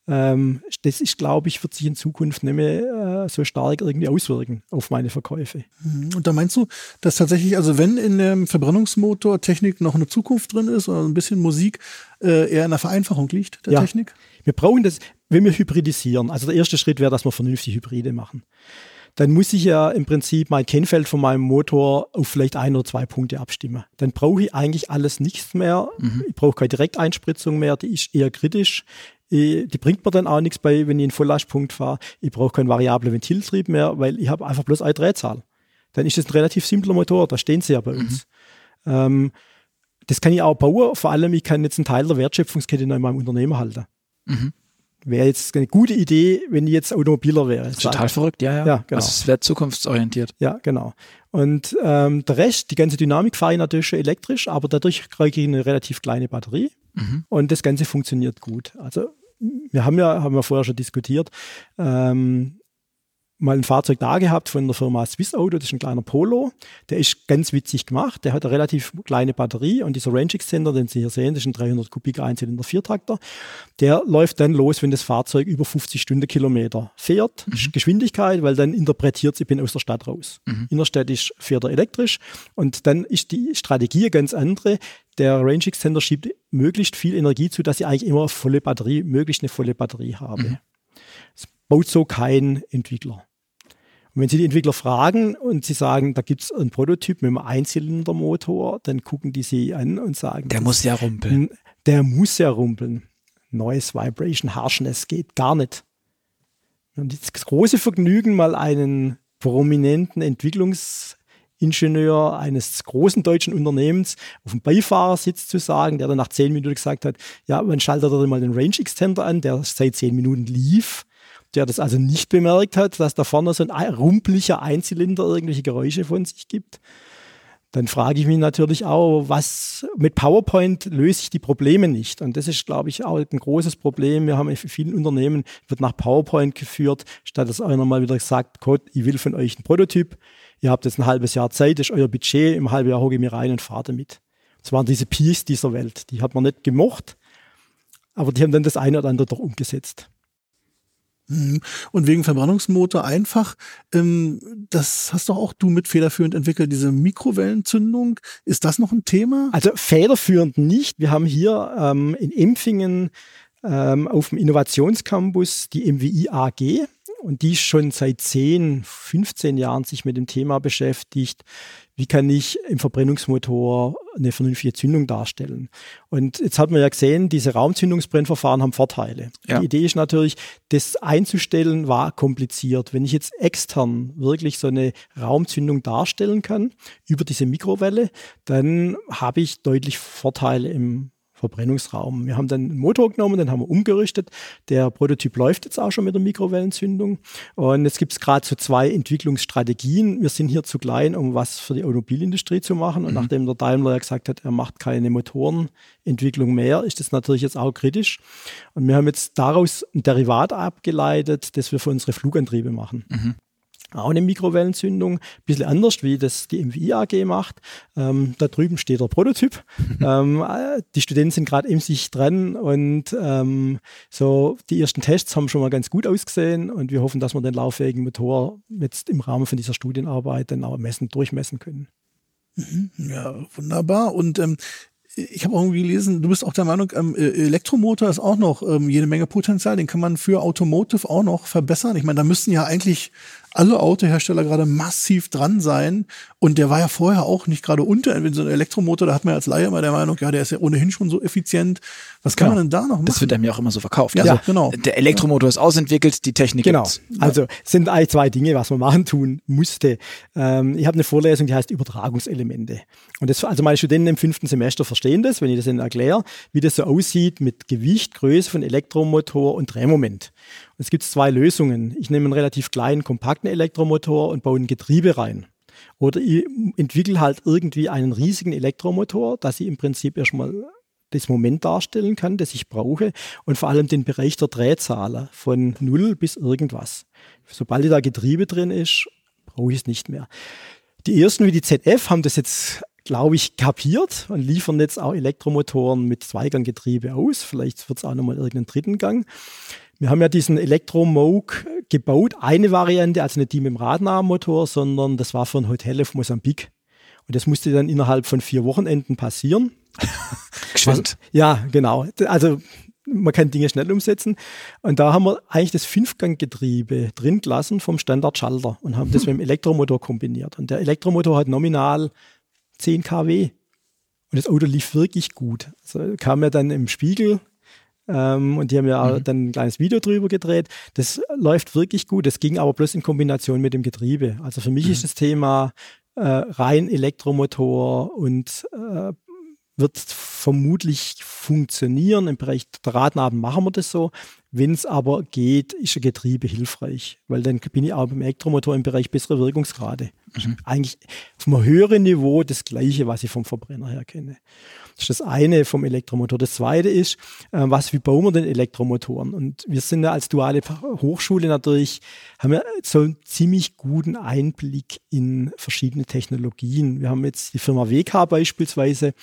ähm, das ist, glaube ich, wird sich in Zukunft nicht mehr äh, so stark irgendwie auswirken auf meine Verkäufe. Mhm. Und da meinst du, dass tatsächlich, also wenn in der Verbrennungsmotortechnik noch eine Zukunft drin ist oder ein bisschen Musik äh, eher in der Vereinfachung liegt, der ja. Technik? Wir brauchen das, wenn wir hybridisieren. Also der erste Schritt wäre, dass wir vernünftig Hybride machen dann muss ich ja im Prinzip mein Kennfeld von meinem Motor auf vielleicht ein oder zwei Punkte abstimmen. Dann brauche ich eigentlich alles nichts mehr. Mhm. Ich brauche keine Direkteinspritzung mehr, die ist eher kritisch. Ich, die bringt mir dann auch nichts bei, wenn ich einen Volllastpunkt fahre. Ich brauche keinen variablen Ventiltrieb mehr, weil ich habe einfach bloß eine Drehzahl. Dann ist das ein relativ simpler Motor, da stehen sie ja bei uns. Mhm. Ähm, das kann ich auch bauen, vor allem ich kann jetzt einen Teil der Wertschöpfungskette in meinem Unternehmen halten. Mhm wäre jetzt eine gute Idee, wenn ich jetzt Automobiler wäre. Total verrückt, ja, ja. ja genau. Also es wäre zukunftsorientiert. Ja, genau. Und ähm, der Rest, die ganze Dynamik fahre ich natürlich schon elektrisch, aber dadurch kriege ich eine relativ kleine Batterie mhm. und das Ganze funktioniert gut. Also wir haben ja, haben wir vorher schon diskutiert, ähm, mal ein Fahrzeug da gehabt von der Firma Swiss Auto, das ist ein kleiner Polo. Der ist ganz witzig gemacht. Der hat eine relativ kleine Batterie und dieser Range Extender, den Sie hier sehen, das ist ein 300 Kubik Einzylinder Viertakter. Der läuft dann los, wenn das Fahrzeug über 50 Stundenkilometer fährt. Mhm. Geschwindigkeit, weil dann interpretiert sie, ich bin aus der Stadt raus. Mhm. Innerstädtisch fährt er elektrisch und dann ist die Strategie ganz andere. Der Range Extender schiebt möglichst viel Energie zu, dass ich eigentlich immer eine volle Batterie, möglichst eine volle Batterie habe. Mhm. Das baut so kein Entwickler. Und wenn Sie die Entwickler fragen und Sie sagen, da gibt es einen Prototyp mit einem Einzylindermotor, dann gucken die Sie an und sagen, der muss ja rumpeln. Der muss ja rumpeln. Neues Vibration Harshness geht gar nicht. Und das große Vergnügen, mal einen prominenten Entwicklungsingenieur eines großen deutschen Unternehmens auf dem Beifahrersitz zu sagen, der dann nach zehn Minuten gesagt hat, ja, man schaltet da mal den Range Extender an, der seit zehn Minuten lief der das also nicht bemerkt hat, dass da vorne so ein rumpeliger Einzylinder irgendwelche Geräusche von sich gibt. Dann frage ich mich natürlich auch, was mit PowerPoint löse ich die Probleme nicht. Und das ist, glaube ich, auch ein großes Problem. Wir haben in vielen Unternehmen, wird nach PowerPoint geführt, statt dass einer mal wieder sagt, Gott, ich will von euch einen Prototyp. Ihr habt jetzt ein halbes Jahr Zeit, ist euer Budget, im halben Jahr hocke ich mir rein und fahre damit. Das waren diese Peers dieser Welt. Die hat man nicht gemocht, aber die haben dann das eine oder andere doch umgesetzt. Mhm. Und wegen Verbrennungsmotor einfach, ähm, das hast doch auch du mit federführend entwickelt, diese Mikrowellenzündung. Ist das noch ein Thema? Also federführend nicht. Wir haben hier ähm, in Empfingen ähm, auf dem Innovationscampus die MWI AG und die schon seit 10, 15 Jahren sich mit dem Thema beschäftigt, wie kann ich im Verbrennungsmotor eine vernünftige Zündung darstellen. Und jetzt hat man ja gesehen, diese Raumzündungsbrennverfahren haben Vorteile. Ja. Die Idee ist natürlich, das einzustellen war kompliziert. Wenn ich jetzt extern wirklich so eine Raumzündung darstellen kann über diese Mikrowelle, dann habe ich deutlich Vorteile im Verbrennungsraum. Wir haben dann einen Motor genommen, den haben wir umgerüstet. Der Prototyp läuft jetzt auch schon mit der Mikrowellenzündung. Und jetzt gibt es gerade so zwei Entwicklungsstrategien. Wir sind hier zu klein, um was für die Automobilindustrie zu machen. Und mhm. nachdem der Daimler ja gesagt hat, er macht keine Motorenentwicklung mehr, ist das natürlich jetzt auch kritisch. Und wir haben jetzt daraus ein Derivat abgeleitet, das wir für unsere Flugantriebe machen. Mhm auch eine Mikrowellenzündung, ein bisschen anders, wie das die MWI AG macht. Ähm, da drüben steht der Prototyp. [LAUGHS] ähm, äh, die Studenten sind gerade in sich dran und ähm, so die ersten Tests haben schon mal ganz gut ausgesehen und wir hoffen, dass wir den lauffähigen Motor jetzt im Rahmen von dieser Studienarbeit dann auch messen, durchmessen können. Mhm. Ja, wunderbar. Und ähm, ich habe irgendwie gelesen, du bist auch der Meinung, ähm, äh, Elektromotor ist auch noch ähm, jede Menge Potenzial, den kann man für Automotive auch noch verbessern. Ich meine, da müssten ja eigentlich alle Autohersteller gerade massiv dran sein. Und der war ja vorher auch nicht gerade unter. Wenn so ein Elektromotor, da hat man als Laie immer der Meinung, ja, der ist ja ohnehin schon so effizient. Was kann genau. man denn da noch machen? Das wird einem ja auch immer so verkauft. Ja, also, genau. Der Elektromotor ist ausentwickelt, die Technik Genau. Gibt's. Also sind eigentlich zwei Dinge, was man machen tun musste. Ähm, ich habe eine Vorlesung, die heißt Übertragungselemente. Und das, also meine Studenten im fünften Semester verstehen das, wenn ich das ihnen erkläre, wie das so aussieht mit Gewicht, Größe von Elektromotor und Drehmoment. Es gibt zwei Lösungen. Ich nehme einen relativ kleinen, kompakten Elektromotor und baue ein Getriebe rein. Oder ich entwickle halt irgendwie einen riesigen Elektromotor, dass ich im Prinzip erstmal das Moment darstellen kann, das ich brauche und vor allem den Bereich der Drehzahl von null bis irgendwas. Sobald da Getriebe drin ist, brauche ich es nicht mehr. Die ersten wie die ZF haben das jetzt glaube ich, kapiert und liefern jetzt auch Elektromotoren mit Zweiganggetriebe aus. Vielleicht wird es auch nochmal irgendeinen dritten Gang. Wir haben ja diesen Elektromoog gebaut, eine Variante, also nicht die mit dem Radnahmotor, sondern das war für ein Hotel auf Mosambik. Und das musste dann innerhalb von vier Wochenenden passieren. [LAUGHS] Geschwind. Ja, genau. Also man kann Dinge schnell umsetzen. Und da haben wir eigentlich das Fünfganggetriebe drin gelassen vom Standard-Schalter und haben das mit dem Elektromotor kombiniert. Und der Elektromotor hat nominal 10 kW. Und das Auto lief wirklich gut. Also kam ja dann im Spiegel ähm, und die haben ja mhm. dann ein kleines Video drüber gedreht. Das läuft wirklich gut. Das ging aber bloß in Kombination mit dem Getriebe. Also für mich mhm. ist das Thema äh, rein Elektromotor und äh, wird vermutlich funktionieren. Im Bereich der Radnaben machen wir das so. Wenn es aber geht, ist ein Getriebe hilfreich, weil dann bin ich auch beim Elektromotor im Bereich bessere Wirkungsgrade. Mhm. Eigentlich auf einem höheren Niveau das Gleiche, was ich vom Verbrenner her kenne. Das ist das eine vom Elektromotor. Das zweite ist, äh, was, wie bauen wir denn Elektromotoren? Und wir sind ja als duale Hochschule natürlich, haben wir so einen ziemlich guten Einblick in verschiedene Technologien. Wir haben jetzt die Firma WK beispielsweise,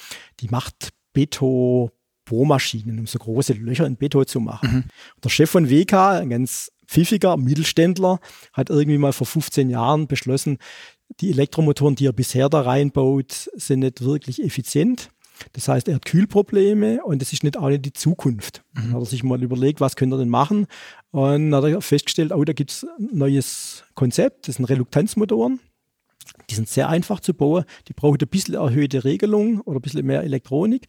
die macht Beton, Bohrmaschinen, um so große Löcher in Beton zu machen. Mhm. Der Chef von WK, ein ganz pfiffiger Mittelständler, hat irgendwie mal vor 15 Jahren beschlossen, die Elektromotoren, die er bisher da reinbaut, sind nicht wirklich effizient. Das heißt, er hat Kühlprobleme und das ist nicht nicht die Zukunft. Mhm. Dann hat er sich mal überlegt, was könnte er denn machen? Und dann hat er festgestellt, oh, da gibt es ein neues Konzept, das sind Reluktanzmotoren. Die sind sehr einfach zu bauen. Die brauchen ein bisschen erhöhte Regelung oder ein bisschen mehr Elektronik.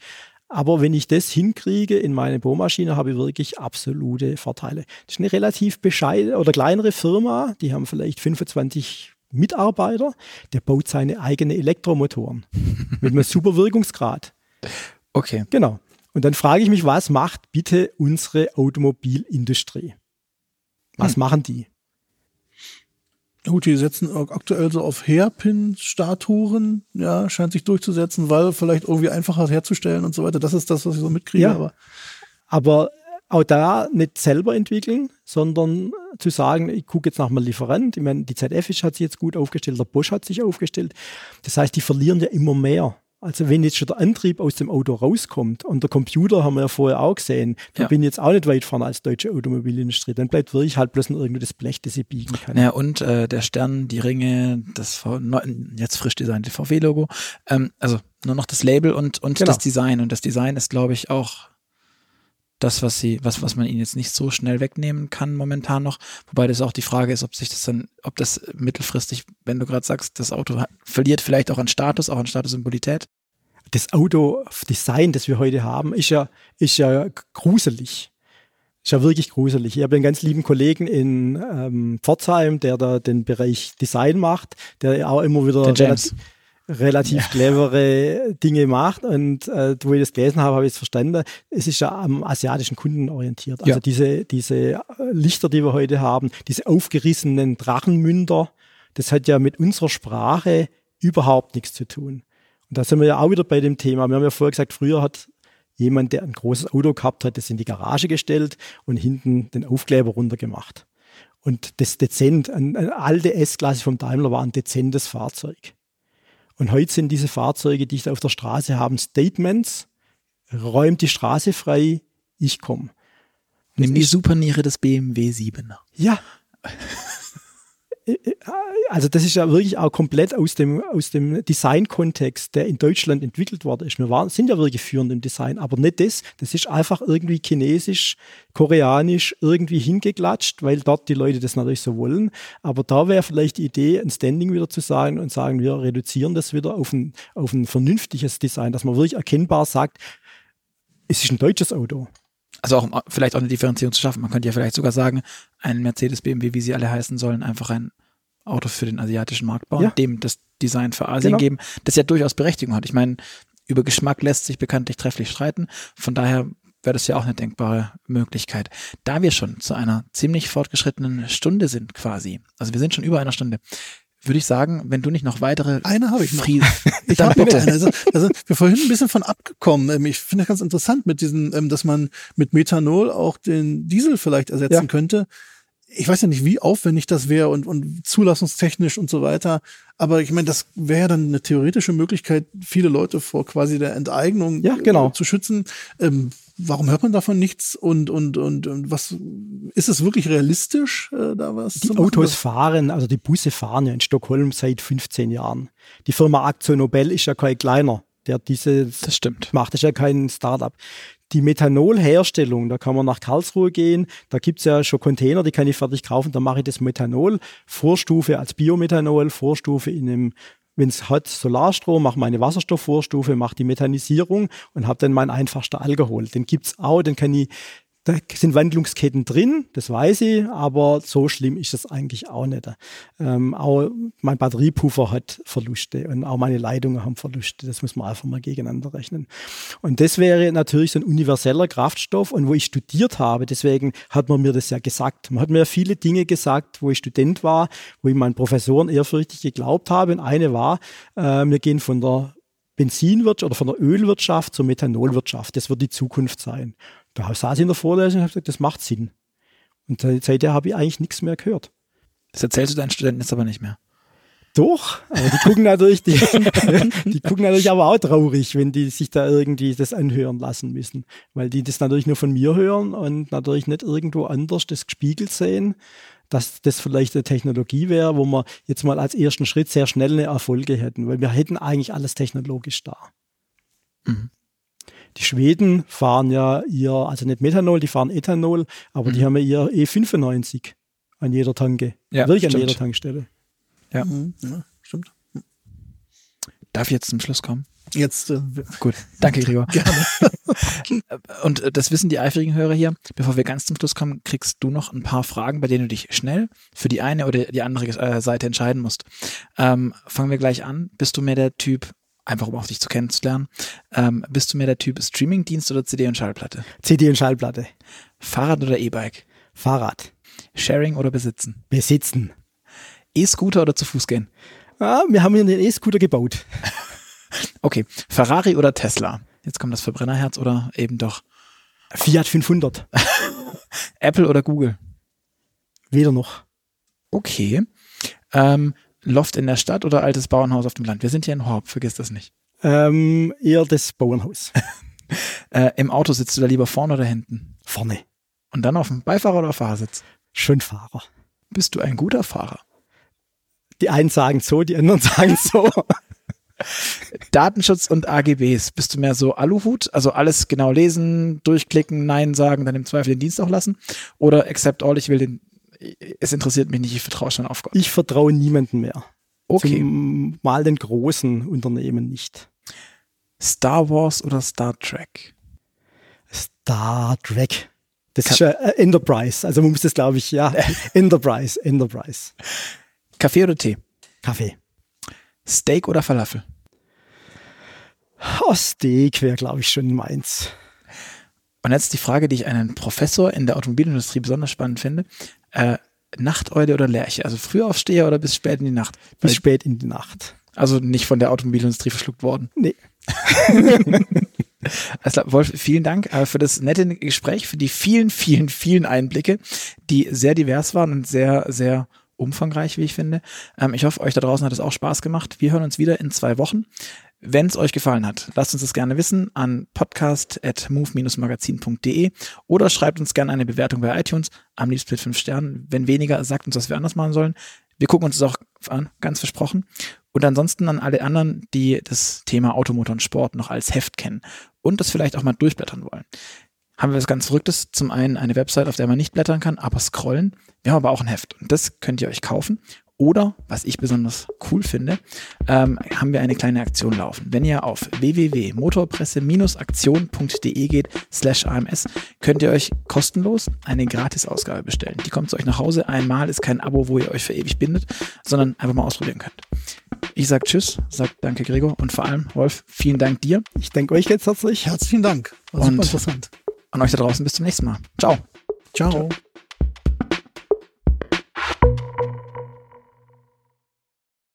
Aber wenn ich das hinkriege in meine Bohrmaschine, habe ich wirklich absolute Vorteile. Das ist eine relativ bescheidene oder kleinere Firma, die haben vielleicht 25 Mitarbeiter, der baut seine eigenen Elektromotoren mit einem super Wirkungsgrad. Okay. Genau. Und dann frage ich mich, was macht bitte unsere Automobilindustrie? Was hm. machen die? Gut, die setzen aktuell so auf Hairpin-Statuen, ja, scheint sich durchzusetzen, weil vielleicht irgendwie einfacher herzustellen und so weiter. Das ist das, was ich so mitkriege. Ja, aber, aber auch da nicht selber entwickeln, sondern zu sagen, ich gucke jetzt nach einem Lieferant. Ich meine, die ZF hat sich jetzt gut aufgestellt, der Bosch hat sich aufgestellt. Das heißt, die verlieren ja immer mehr. Also wenn jetzt schon der Antrieb aus dem Auto rauskommt und der Computer haben wir ja vorher auch gesehen, da ja. bin jetzt auch nicht weit vorne als deutsche Automobilindustrie, dann bleibt wirklich halt bloß noch irgendwie das Blech, das sie biegen kann. Ja, und äh, der Stern, die Ringe, das v jetzt frisch designte VW-Logo, ähm, also nur noch das Label und, und genau. das Design. Und das Design ist, glaube ich, auch das, was sie, was, was man ihnen jetzt nicht so schnell wegnehmen kann momentan noch. Wobei das auch die Frage ist, ob sich das dann, ob das mittelfristig, wenn du gerade sagst, das Auto verliert vielleicht auch an Status, auch an Statussymbolität. Das Autodesign, das wir heute haben, ist ja, ist ja gruselig. Ist ja wirklich gruselig. Ich habe einen ganz lieben Kollegen in ähm, Pforzheim, der da den Bereich Design macht, der auch immer wieder relativ, relativ ja. clevere Dinge macht. Und äh, wo ich das gelesen habe, habe ich es verstanden. Es ist ja am asiatischen Kunden orientiert. Also ja. diese, diese äh, Lichter, die wir heute haben, diese aufgerissenen Drachenmünder, das hat ja mit unserer Sprache überhaupt nichts zu tun. Und da sind wir ja auch wieder bei dem Thema. Wir haben ja vorher gesagt, früher hat jemand, der ein großes Auto gehabt hat, das in die Garage gestellt und hinten den Aufkleber runtergemacht. Und das dezent, eine alte S-Klasse vom Daimler war ein dezentes Fahrzeug. Und heute sind diese Fahrzeuge, die ich auf der Straße haben, Statements, räumt die Straße frei, ich komme. Nimm die Superniere des BMW 7er. Ja. [LAUGHS] also das ist ja wirklich auch komplett aus dem, aus dem Design-Kontext, der in Deutschland entwickelt worden ist. Wir waren, sind ja wirklich führend im Design, aber nicht das. Das ist einfach irgendwie chinesisch, koreanisch irgendwie hingeklatscht, weil dort die Leute das natürlich so wollen. Aber da wäre vielleicht die Idee, ein Standing wieder zu sagen und sagen, wir reduzieren das wieder auf ein, auf ein vernünftiges Design, dass man wirklich erkennbar sagt, es ist ein deutsches Auto. Also auch vielleicht auch eine Differenzierung zu schaffen. Man könnte ja vielleicht sogar sagen, ein Mercedes, BMW, wie sie alle heißen sollen, einfach ein Auto für den asiatischen Markt bauen, ja. dem das Design für Asien genau. geben, das ja durchaus Berechtigung hat. Ich meine, über Geschmack lässt sich bekanntlich trefflich streiten. Von daher wäre das ja auch eine denkbare Möglichkeit. Da wir schon zu einer ziemlich fortgeschrittenen Stunde sind quasi, also wir sind schon über einer Stunde, würde ich sagen, wenn du nicht noch weitere eine habe ich noch. [LAUGHS] ich habe bitte. Eine. Also, also wir vorhin ein bisschen von abgekommen. Ähm, ich finde das ganz interessant mit diesen, ähm, dass man mit Methanol auch den Diesel vielleicht ersetzen ja. könnte ich weiß ja nicht, wie aufwendig das wäre und, und zulassungstechnisch und so weiter. Aber ich meine, das wäre ja dann eine theoretische Möglichkeit, viele Leute vor quasi der Enteignung ja, genau. äh, zu schützen. Ähm, warum hört man davon nichts? Und, und, und, und was ist es wirklich realistisch, äh, da was die zu machen? Autos fahren, also die Busse fahren ja in Stockholm seit 15 Jahren. Die Firma Akzo Nobel ist ja kein kleiner der diese das stimmt. macht. Das ist ja kein Startup. Die Methanolherstellung, da kann man nach Karlsruhe gehen, da gibt's ja schon Container, die kann ich fertig kaufen, da mache ich das Methanol, Vorstufe als Biomethanol, Vorstufe in einem wenn es hat Solarstrom, mache meine Wasserstoffvorstufe, mache die Methanisierung und habe dann mein einfachster Alkohol. Den gibt's auch, den kann ich da sind Wandlungsketten drin, das weiß ich, aber so schlimm ist es eigentlich auch nicht. Ähm, auch mein Batteriepuffer hat Verluste und auch meine Leitungen haben Verluste. Das muss man einfach mal gegeneinander rechnen. Und das wäre natürlich so ein universeller Kraftstoff. Und wo ich studiert habe, deswegen hat man mir das ja gesagt. Man hat mir viele Dinge gesagt, wo ich Student war, wo ich meinen Professoren ehrfürchtig geglaubt habe. Und eine war, äh, wir gehen von der Benzinwirtschaft oder von der Ölwirtschaft zur Methanolwirtschaft. Das wird die Zukunft sein. Da saß ich in der Vorlesung und habe gesagt, das macht Sinn. Und seitdem habe ich eigentlich nichts mehr gehört. Das erzählst du deinen Studenten jetzt aber nicht mehr. Doch, aber die gucken natürlich, die, [LAUGHS] die gucken natürlich aber auch traurig, wenn die sich da irgendwie das anhören lassen müssen. Weil die das natürlich nur von mir hören und natürlich nicht irgendwo anders das gespiegelt sehen, dass das vielleicht eine Technologie wäre, wo wir jetzt mal als ersten Schritt sehr schnell eine Erfolge hätten, weil wir hätten eigentlich alles technologisch da. Mhm. Die Schweden fahren ja ihr, also nicht Methanol, die fahren Ethanol, aber mhm. die haben ja ihr E95 an jeder Tanke. Ja, Wirklich stimmt. an jeder Tankstelle. Ja. Mhm. ja, stimmt. Darf ich jetzt zum Schluss kommen? Jetzt. Äh, Gut, danke Gregor. [LAUGHS] Gerne. [LAUGHS] Und äh, das wissen die eifrigen Hörer hier. Bevor wir ganz zum Schluss kommen, kriegst du noch ein paar Fragen, bei denen du dich schnell für die eine oder die andere äh, Seite entscheiden musst. Ähm, fangen wir gleich an. Bist du mehr der Typ einfach um auch dich zu kennenzulernen. Ähm, bist du mehr der Typ Streamingdienst oder CD und Schallplatte? CD und Schallplatte. Fahrrad oder E-Bike? Fahrrad. Sharing oder besitzen? Besitzen. E-Scooter oder zu Fuß gehen? Ja, wir haben hier einen E-Scooter gebaut. [LAUGHS] okay. Ferrari oder Tesla? Jetzt kommt das Verbrennerherz oder eben doch? Fiat 500. [LAUGHS] Apple oder Google? Weder noch. Okay. Ähm, Loft in der Stadt oder altes Bauernhaus auf dem Land? Wir sind hier in Horb, vergiss das nicht. Ähm, eher das Bauernhaus. [LAUGHS] äh, Im Auto sitzt du da lieber vorne oder hinten? Vorne. Und dann auf dem Beifahrer oder Fahrersitz? Schon Fahrer. Bist du ein guter Fahrer? Die einen sagen so, die anderen [LAUGHS] sagen so. [LAUGHS] Datenschutz und AGBs. Bist du mehr so Aluhut? Also alles genau lesen, durchklicken, Nein sagen, dann im Zweifel den Dienst auch lassen? Oder accept all, ich will den es interessiert mich nicht, ich vertraue schon auf Gott. Ich vertraue niemanden mehr. Okay. Mal den großen Unternehmen nicht. Star Wars oder Star Trek? Star Trek. Das Ka ist ja äh, Enterprise. Also man muss das, glaube ich, ja. [LAUGHS] Enterprise, Enterprise. Kaffee oder Tee? Kaffee. Steak oder Falafel? Oh, Steak wäre, glaube ich, schon meins. Und jetzt die Frage, die ich einen Professor in der Automobilindustrie besonders spannend finde. Äh, Nachteule oder Lerche? Also Frühaufsteher oder bis spät in die Nacht? Bis Weil, spät in die Nacht. Also nicht von der Automobilindustrie verschluckt worden? Nee. [LAUGHS] Also Wolf, vielen Dank äh, für das nette Gespräch, für die vielen, vielen, vielen Einblicke, die sehr divers waren und sehr, sehr umfangreich, wie ich finde. Ähm, ich hoffe, euch da draußen hat es auch Spaß gemacht. Wir hören uns wieder in zwei Wochen. Wenn es euch gefallen hat, lasst uns das gerne wissen an podcast.move-magazin.de oder schreibt uns gerne eine Bewertung bei iTunes, am liebsten mit fünf Sternen. Wenn weniger, sagt uns, was wir anders machen sollen. Wir gucken uns das auch an, ganz versprochen. Und ansonsten an alle anderen, die das Thema Automotor und Sport noch als Heft kennen und das vielleicht auch mal durchblättern wollen. Haben wir was ganz Verrücktes. Zum einen eine Website, auf der man nicht blättern kann, aber scrollen. Wir haben aber auch ein Heft und das könnt ihr euch kaufen. Oder, was ich besonders cool finde, ähm, haben wir eine kleine Aktion laufen. Wenn ihr auf www.motorpresse-aktion.de geht, slash AMS, könnt ihr euch kostenlos eine Gratisausgabe bestellen. Die kommt zu euch nach Hause. Einmal ist kein Abo, wo ihr euch für ewig bindet, sondern einfach mal ausprobieren könnt. Ich sag Tschüss, sag Danke Gregor und vor allem Wolf, vielen Dank dir. Ich danke euch ganz herzlich. Herzlichen Dank. War und super interessant. An euch da draußen bis zum nächsten Mal. Ciao. Ciao. Ciao.